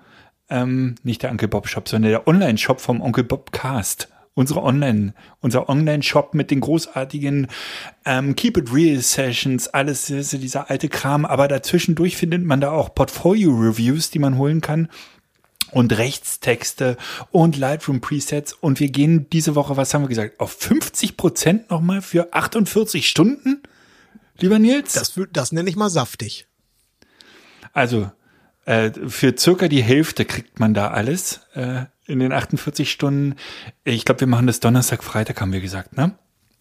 ähm, nicht der Uncle Bob Shop, sondern der Online Shop vom Onkel Bob Cast. Unsere Online, unser Online-Shop mit den großartigen ähm, Keep It Real Sessions, alles dieser alte Kram, aber dazwischendurch findet man da auch Portfolio-Reviews, die man holen kann und Rechtstexte und Lightroom Presets und wir gehen diese Woche, was haben wir gesagt, auf 50 Prozent nochmal für 48 Stunden? Lieber Nils? Das, das nenne ich mal saftig. Also äh, für circa die Hälfte kriegt man da alles äh, in den 48 Stunden. Ich glaube, wir machen das Donnerstag, Freitag, haben wir gesagt, ne?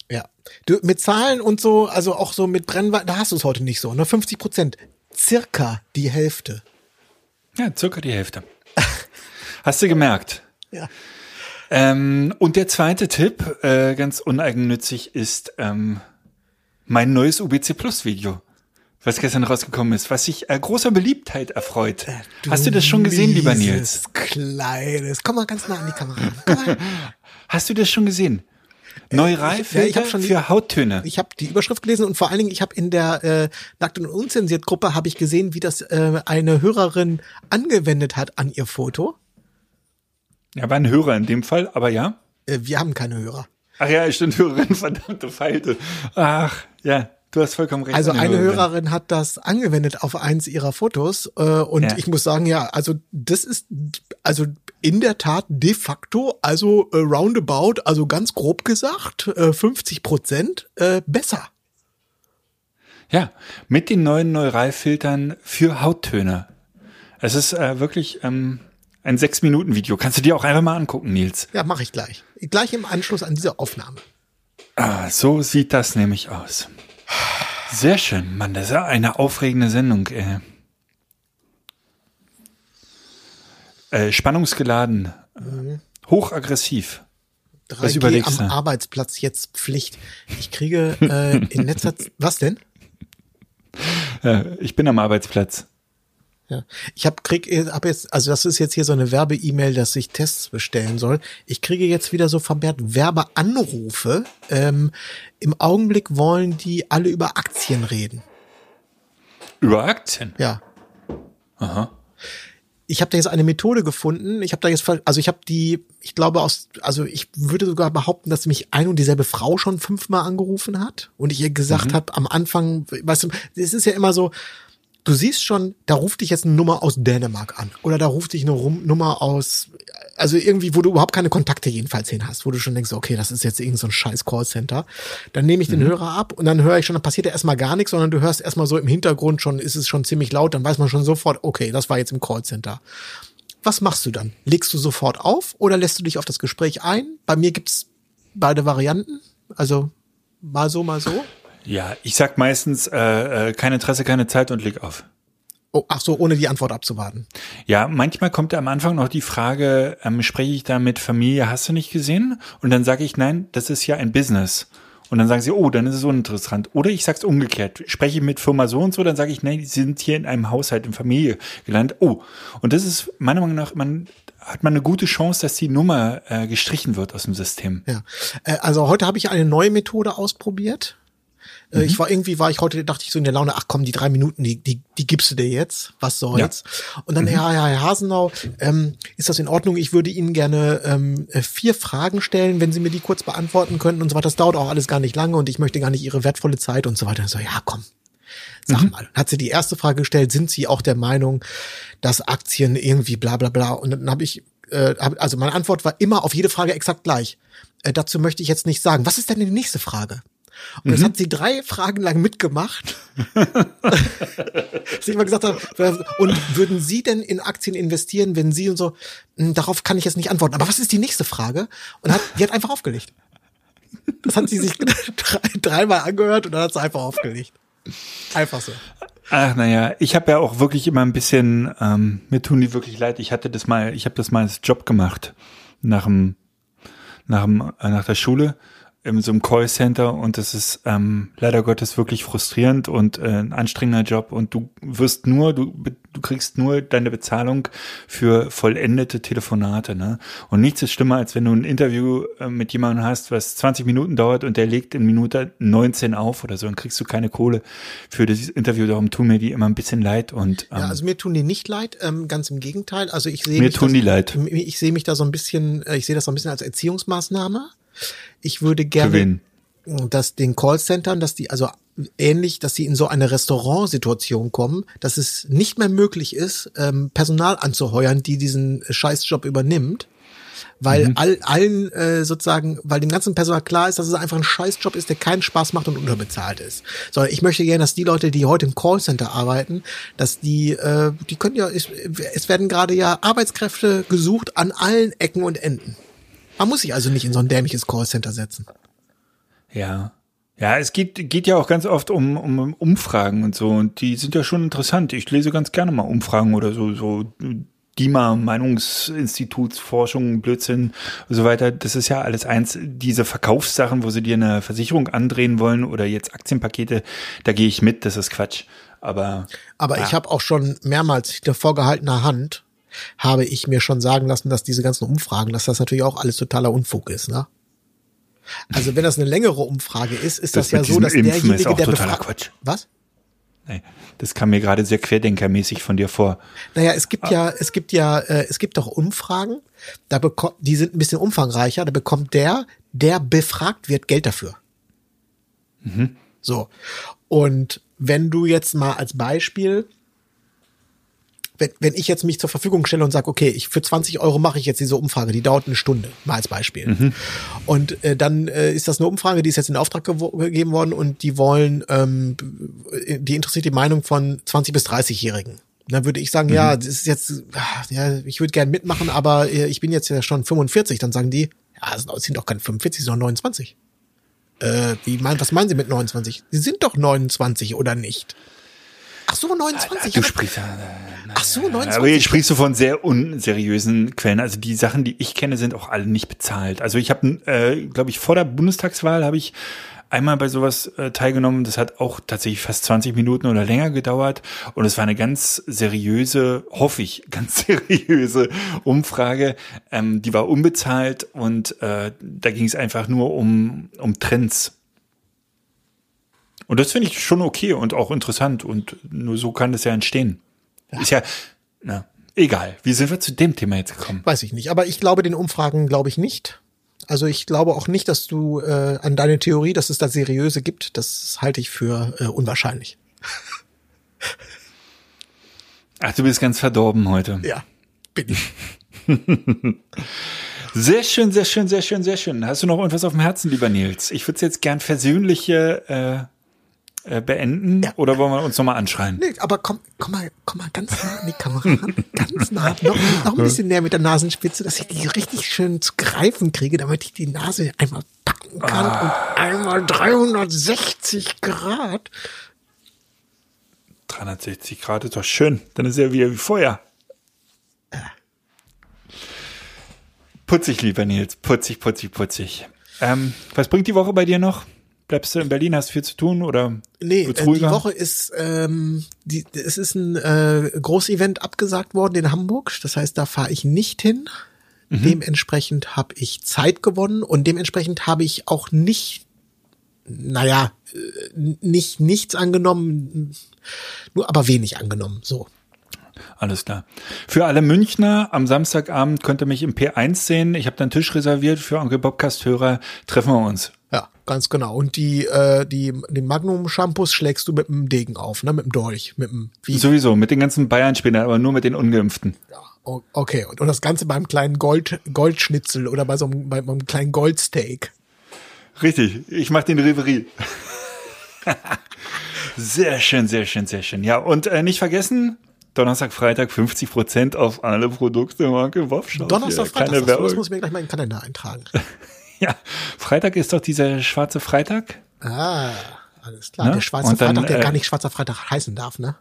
Ja. Du, mit Zahlen und so, also auch so mit Brennweite, da hast du es heute nicht so, ne? 50 Prozent. Circa die Hälfte. Ja, circa die Hälfte. Hast du gemerkt? Ja. Ähm, und der zweite Tipp, äh, ganz uneigennützig, ist ähm, mein neues UBC Plus Video, was gestern rausgekommen ist, was sich äh, großer Beliebtheit erfreut. Hast du das schon gesehen, lieber Nils? Kleines. Komm mal ganz nah an die Kamera. Hast du das schon gesehen? Neuralfilter ja, ich hab schon die- für Hauttöne. Ich habe die Überschrift gelesen und vor allen Dingen, ich habe in der äh, Nackt und Unzensiert Gruppe habe ich gesehen, wie das äh, eine Hörerin angewendet hat an ihr Foto. Ja, war ein Hörer in dem Fall, aber ja. Äh, wir haben keine Hörer. Ach ja, stimmt, Hörerin, verdammte Falte. Ach, ja, du hast vollkommen recht. Also eine Hörerin. Hörerin hat das angewendet auf eins ihrer Fotos äh, und Ja. ich muss sagen, ja, also das ist also in der Tat de facto, also äh, roundabout, also ganz grob gesagt, äh, 50 Prozent äh, besser. Ja, mit den neuen Neuralfiltern für Hauttöne. Es ist äh, wirklich ähm, ein Sechs-Minuten-Video. Kannst du dir auch einfach mal angucken, Nils. Ja, mache ich gleich. Gleich im Anschluss an diese Aufnahme. Ah, so sieht das nämlich aus. Sehr schön, Mann. Das ist ja eine aufregende Sendung. Äh. Äh, spannungsgeladen, äh, hochaggressiv. 3G überlegst am du? Arbeitsplatz jetzt Pflicht. Ich kriege äh, in letzter Zeit, was denn? Äh, ich bin am Arbeitsplatz. Ja. Ich habe krieg hab jetzt also das ist jetzt hier so eine Werbe-E-Mail, dass ich Tests bestellen soll. Ich kriege jetzt wieder so vermehrt Werbeanrufe. Ähm, Im Augenblick wollen die alle über Aktien reden. Über Aktien. Ja. Aha. Ich habe da jetzt eine Methode gefunden. Ich habe da jetzt also ich habe die ich glaube aus also ich würde sogar behaupten, dass mich ein und dieselbe Frau schon fünfmal angerufen hat und ich ihr gesagt Mhm. habe am Anfang, weißt du, es ist ja immer so Du siehst schon, da ruft dich jetzt eine Nummer aus Dänemark an oder da ruft dich eine Nummer aus also irgendwie, wo du überhaupt keine Kontakte jedenfalls hin hast, wo du schon denkst, okay, das ist jetzt irgend so ein scheiß Callcenter, dann nehme ich den Hörer ab und dann höre ich schon, dann passiert ja erstmal gar nichts, sondern du hörst erstmal so im Hintergrund schon, ist es schon ziemlich laut, dann weiß man schon sofort, okay, das war jetzt im Callcenter. Was machst du dann? Legst du sofort auf oder lässt du dich auf das Gespräch ein? Bei mir gibt's beide Varianten, also mal so, mal so. Ja, ich sag meistens, äh, äh, kein Interesse, keine Zeit und leg auf. Oh, ach so, ohne die Antwort abzuwarten. Ja, manchmal kommt am Anfang noch die Frage, ähm, spreche ich da mit Familie, hast du nicht gesehen? Und dann sage ich, nein, das ist ja ein Business. Und dann sagen sie, oh, dann ist es uninteressant. Oder ich sag's umgekehrt. Spreche ich mit Firma so und so, dann sage ich, nein, die sind hier in einem Haushalt, in Familie gelandet. Oh, und das ist meiner Meinung nach, man hat man eine gute Chance, dass die Nummer äh, gestrichen wird aus dem System. Ja, äh, also heute habe ich eine neue Methode ausprobiert. Äh, Mhm. Ich war irgendwie, war ich heute, dachte ich so in der Laune, ach komm, die drei Minuten, die, die, die gibst du dir jetzt, was soll's. Und Mhm. dann, ja, ja, Herr Hasenau, ähm, ist das in Ordnung? Ich würde Ihnen gerne ähm, äh, vier Fragen stellen, wenn Sie mir die kurz beantworten könnten und so weiter. Das dauert auch alles gar nicht lange und ich möchte gar nicht Ihre wertvolle Zeit und so weiter. Und so, ja, komm. Sag mal, hat sie die erste Frage gestellt, sind Sie auch der Meinung, dass Aktien irgendwie bla bla bla? Und dann habe ich, äh, hab, also meine Antwort war immer auf jede Frage exakt gleich. Äh, dazu möchte ich jetzt nicht sagen. Was ist denn die nächste Frage? Und das hat sie drei Fragen lang mitgemacht. Dass ich immer gesagt habe, und würden Sie denn in Aktien investieren, wenn Sie und so, "Hm, darauf kann ich jetzt nicht antworten. Aber was ist die nächste Frage? Und hat, die hat einfach aufgelegt. Das hat sie sich drei, dreimal angehört und dann hat sie einfach aufgelegt. Einfach so. Ach naja, ich habe ja auch wirklich immer ein bisschen, ähm, mir tun die wirklich leid. Ich hatte das mal, ich habe das mal als Job gemacht nach dem, nach dem, äh, nach der Schule in so einem Callcenter und das ist ähm, leider Gottes wirklich frustrierend und äh, ein anstrengender Job und du wirst nur, du, du kriegst nur deine Bezahlung für vollendete Telefonate, ne? Und nichts ist schlimmer, als wenn du ein Interview äh, mit jemandem hast, was 20 Minuten dauert und der legt in Minute 19 auf oder so, dann kriegst du keine Kohle für dieses Interview. Darum tun mir die immer ein bisschen leid und ähm, Ja, also mir tun die nicht leid, ähm, ganz im Gegenteil. Also ich sehe Mir mich tun das, die leid. Ich sehe mich da so ein bisschen, äh, ich sehe das so ein bisschen als Erziehungsmaßnahme. Ich würde gerne, dass den Callcentern, dass die also ähnlich, dass sie in so eine Restaurantsituation kommen, dass es nicht mehr möglich ist, ähm, Personal anzuheuern, die diesen Scheißjob übernimmt. Weil Mhm. all, allen äh, sozusagen, weil dem ganzen Personal klar ist, dass es einfach ein Scheißjob ist, der keinen Spaß macht und unterbezahlt ist. Sondern ich möchte gerne, dass die Leute, die heute im Callcenter arbeiten, dass die, äh, die können ja, es, es werden gerade ja Arbeitskräfte gesucht an allen Ecken und Enden. Man muss sich also nicht in so ein dämliches Callcenter setzen. Ja. Ja, es geht, geht ja auch ganz oft um, um Umfragen und so und die sind ja schon interessant. Ich lese ganz gerne mal Umfragen oder so, so DIMA, Meinungsinstitutsforschung, Blödsinn und so weiter. Das ist ja alles eins, diese Verkaufssachen, wo sie dir eine Versicherung andrehen wollen oder jetzt Aktienpakete, da gehe ich mit, das ist Quatsch. Aber, Aber Ja. ich habe auch schon mehrmals hinter vorgehaltener Hand habe ich mir schon sagen lassen, dass diese ganzen Umfragen, dass das natürlich auch alles totaler Unfug ist, ne? Also wenn das eine längere Umfrage ist, ist das, Das ja so, dass Impfen derjenige, der totaler befragt. Quatsch. Was? nee, das kam mir gerade sehr querdenkermäßig von dir vor. Naja, es gibt ja, es gibt ja, äh, es gibt doch Umfragen, da bekommt, die sind ein bisschen umfangreicher, da bekommt der, der befragt wird, Geld dafür. So. Und wenn du jetzt mal als Beispiel, wenn, wenn ich jetzt mich zur Verfügung stelle und sage, okay, ich für 20 Euro mache ich jetzt diese Umfrage, die dauert eine Stunde, mal als Beispiel. Und äh, dann äh, ist das eine Umfrage, die ist jetzt in Auftrag gewo- gegeben worden und die wollen, ähm, die interessiert die Meinung von 20 bis 30-Jährigen. Dann würde ich sagen, ja, das ist jetzt, ah, ja, ich würde gern mitmachen, aber äh, ich bin jetzt ja schon 45. Dann sagen die, ja, es sind doch keine 45, sondern 29. Äh, wie meinen, was meinen Sie mit 29? Sie sind doch 29 oder nicht? Ach so, 29. Du sprichst ja, Ach so, 29. Aber jetzt sprichst du von sehr unseriösen Quellen. Also die Sachen, die ich kenne, sind auch alle nicht bezahlt. Also ich habe, äh, glaube ich, vor der Bundestagswahl habe ich einmal bei sowas äh, teilgenommen. Das hat auch tatsächlich fast 20 Minuten oder länger gedauert. Und es war eine ganz seriöse, hoffe ich, ganz seriöse Umfrage. Ähm, die war unbezahlt und äh, da ging es einfach nur um, um Trends. Und das finde ich schon okay und auch interessant. Und nur so kann das ja entstehen. Ist ja, na, egal. Wie sind wir zu dem Thema jetzt gekommen? Weiß ich nicht. Aber ich glaube den Umfragen glaube ich nicht. Also ich glaube auch nicht, dass du äh, an deine Theorie, dass es da seriöse gibt, das halte ich für äh, unwahrscheinlich. Ach, du bist ganz verdorben heute. Ja, bin ich. Sehr schön, sehr schön, sehr schön, sehr schön. Hast du noch irgendwas auf dem Herzen, lieber Nils? Ich würde es jetzt gern versöhnliche äh, äh, beenden Ja. oder wollen wir uns nochmal anschreien? Nee, aber komm, komm mal, komm mal ganz nah an die Kamera ran. Ganz nah. Noch, noch ein bisschen näher mit der Nasenspitze, dass ich die richtig schön zu greifen kriege, damit ich die Nase einmal packen kann und einmal 360 Grad. 360 Grad ist doch schön. Dann ist ja wieder wie vorher. Putzig, lieber Nils. Putzig, putzig, putzig. Ähm, was bringt die Woche bei dir noch? Bleibst du in Berlin, hast viel zu tun oder Nee, äh, die? Woche ist, ähm, die, es ist ein äh, Großevent abgesagt worden in Hamburg. Das heißt, da fahre ich nicht hin. Mhm. Dementsprechend habe ich Zeit gewonnen und dementsprechend habe ich auch nicht, naja, äh, nicht nichts angenommen, nur aber wenig angenommen. So. Alles klar. Für alle Münchner, am Samstagabend könnt ihr mich im P1 sehen. Ich habe dann Tisch reserviert für Onkel Bobcast-Hörer. Treffen wir uns. Ganz genau. Und die, äh, die, den Magnum-Shampoos schlägst du mit dem Degen auf, ne? Mit dem Dolch, mit dem, wie, Sowieso, mit den ganzen Bayern-Spielern, aber nur mit den Ungeimpften. Ja, okay. Und, und das Ganze beim kleinen Gold, Goldschnitzel oder bei so einem, bei, beim kleinen Goldsteak. Richtig, ich mache den Reverie. sehr schön, sehr schön, sehr schön. Ja, und äh, nicht vergessen, Donnerstag, Freitag 50 Prozent auf alle Produkte Marke Wopschau. Donnerstag, Freitag, keine das, das muss ich mir gleich mal in den Kalender eintragen. Ja, Freitag ist doch dieser schwarze Freitag. Ah, alles klar. Ne? Der schwarze dann, Freitag, der äh, gar nicht schwarzer Freitag heißen darf, ne?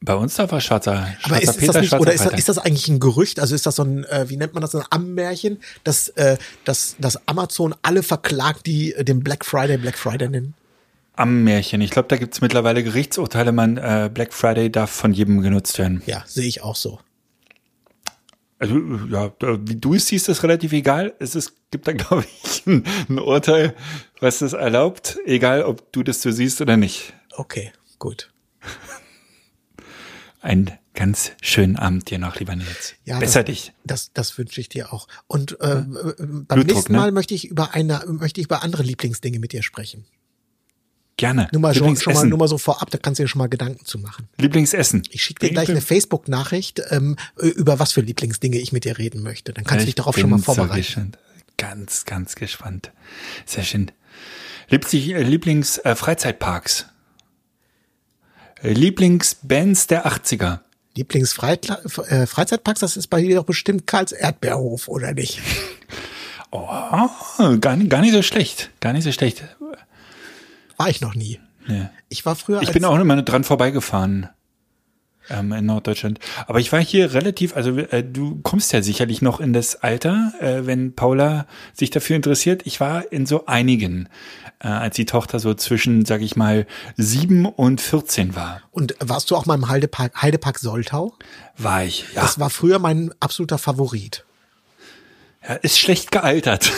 Bei uns darf er schwarzer, schwarzer Aber ist, ist Peter, das nicht, oder ist das, ist das eigentlich ein Gerücht? Also ist das so ein, äh, wie nennt man das, ein Ammärchen, dass, äh, dass, dass Amazon alle verklagt, die äh, den Black Friday Black Friday nennen? Am Märchen. Ich glaube, da gibt's mittlerweile Gerichtsurteile. Man, äh, Black Friday darf von jedem genutzt werden. Ja, sehe ich auch so. Also, ja, wie du es siehst, ist relativ egal. Es ist, gibt da, glaube ich, ein, ein Urteil, was das erlaubt, egal ob du das so siehst oder nicht. Okay, gut. Einen ganz schönen Abend dir noch, lieber Nils. Ja, Besser das, dich. Das, das wünsche ich dir auch. Und äh, beim Blutdruck, nächsten ne? Mal möchte ich über eine, möchte ich über andere Lieblingsdinge mit dir sprechen. Gerne. Nur mal, schon, schon mal, nur mal so vorab, da kannst du dir schon mal Gedanken zu machen. Lieblingsessen. Ich schicke dir gleich eine Facebook-Nachricht, ähm, über was für Lieblingsdinge ich mit dir reden möchte. Dann kannst du dich darauf schon mal so vorbereiten. gespannt. Ganz, ganz gespannt. Sehr schön. Lieblings, äh, äh. Äh, Lieblingsbands der 80er. Lieblingsfreizeitparks, das ist bei dir doch bestimmt Karls Erdbeerhof, oder nicht? Oh, gar, nicht, gar nicht so schlecht. Gar nicht so schlecht. War ich noch nie. Nee. Ich war früher Ich bin auch immer dran vorbeigefahren ähm, in Norddeutschland. Aber ich war hier relativ, also äh, du kommst ja sicherlich noch in das Alter, äh, wenn Paula sich dafür interessiert. Ich war in so einigen, äh, als die Tochter so zwischen, sag ich mal, sieben und 14 war. und warst du auch mal im Heidepark, Heidepark Soltau? War ich. Ja, Das war früher mein absoluter Favorit. ja ist schlecht gealtert.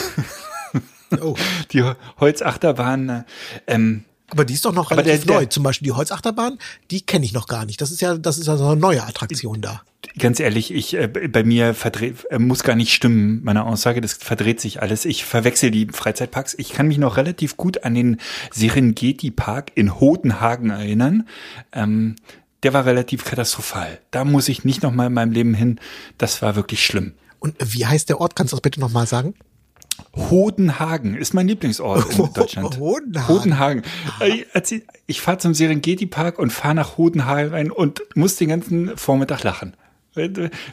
Oh. Die Holzachterbahn. äh, Ähm, Aber die ist doch noch relativ der- der- neu. Zum Beispiel die Holzachterbahn, die kenne ich noch gar nicht. Das ist ja, das ist ja so eine neue Attraktion da. Ganz ehrlich, ich äh, bei mir verdreht, äh, muss gar nicht stimmen, meine Aussage, das verdreht sich alles. Ich verwechsel die Freizeitparks. Ich kann mich noch relativ gut an den Serengeti Park in Hodenhagen erinnern. Ähm, der war relativ katastrophal. Da muss ich nicht noch mal in meinem Leben hin. Das war wirklich schlimm. Und wie heißt der Ort? Kannst du das bitte nochmal sagen? Hodenhagen ist mein Lieblingsort in Deutschland. Hodenhagen. Hodenhagen. Ich, ich fahre zum Serengeti Park und fahre nach Hodenhagen rein und muss den ganzen Vormittag lachen.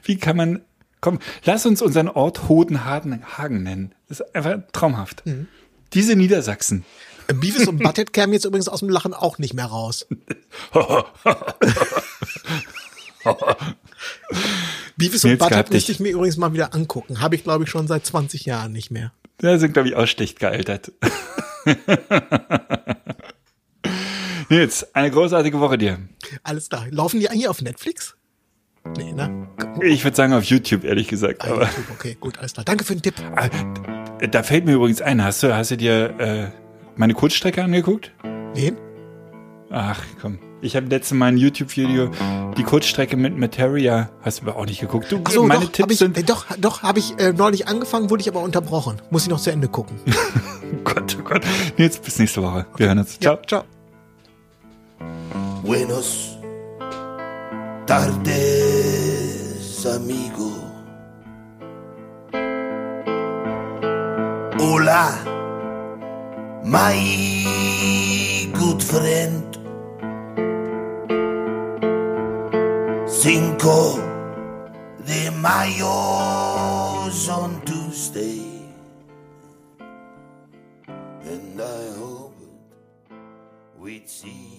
Wie kann man, komm, lass uns unseren Ort Hodenhagen Hagen nennen. Das ist einfach traumhaft. Mhm. Diese Niedersachsen. Beavis und Butthead kämen jetzt übrigens aus dem Lachen auch nicht mehr raus. Beavis und Butthead müsste ich mir übrigens mal wieder angucken. Habe ich, glaube ich, schon seit 20 Jahren nicht mehr. Da sind, glaube ich, auch schlecht gealtert. Nils, eine großartige Woche dir. Alles klar. Laufen die eigentlich auf Netflix? Nee, ne? Ich würde sagen auf YouTube, ehrlich gesagt. Ah, Aber YouTube, okay, gut, alles klar. Danke für den Tipp. Ah, da fällt mir übrigens ein, hast du, hast du dir äh, meine Kurzstrecke angeguckt? Wen? Ach komm. Ich habe letztes Mal ein YouTube-Video, die Kurzstrecke mit Materia, hast du aber auch nicht geguckt. Du, Ach so, meine doch, hab Tipps ich, sind. äh, doch, doch, habe ich äh, neulich angefangen, wurde ich aber unterbrochen. Muss ich noch zu Ende gucken. Oh Gott, oh Gott. Nee, Jetzt bis nächste Woche. Wir hören uns. Ciao. Ja, ciao. Buenos tardes, amigo. Hola, my good friend. 5 de mayo on Tuesday. And I hope we'd see.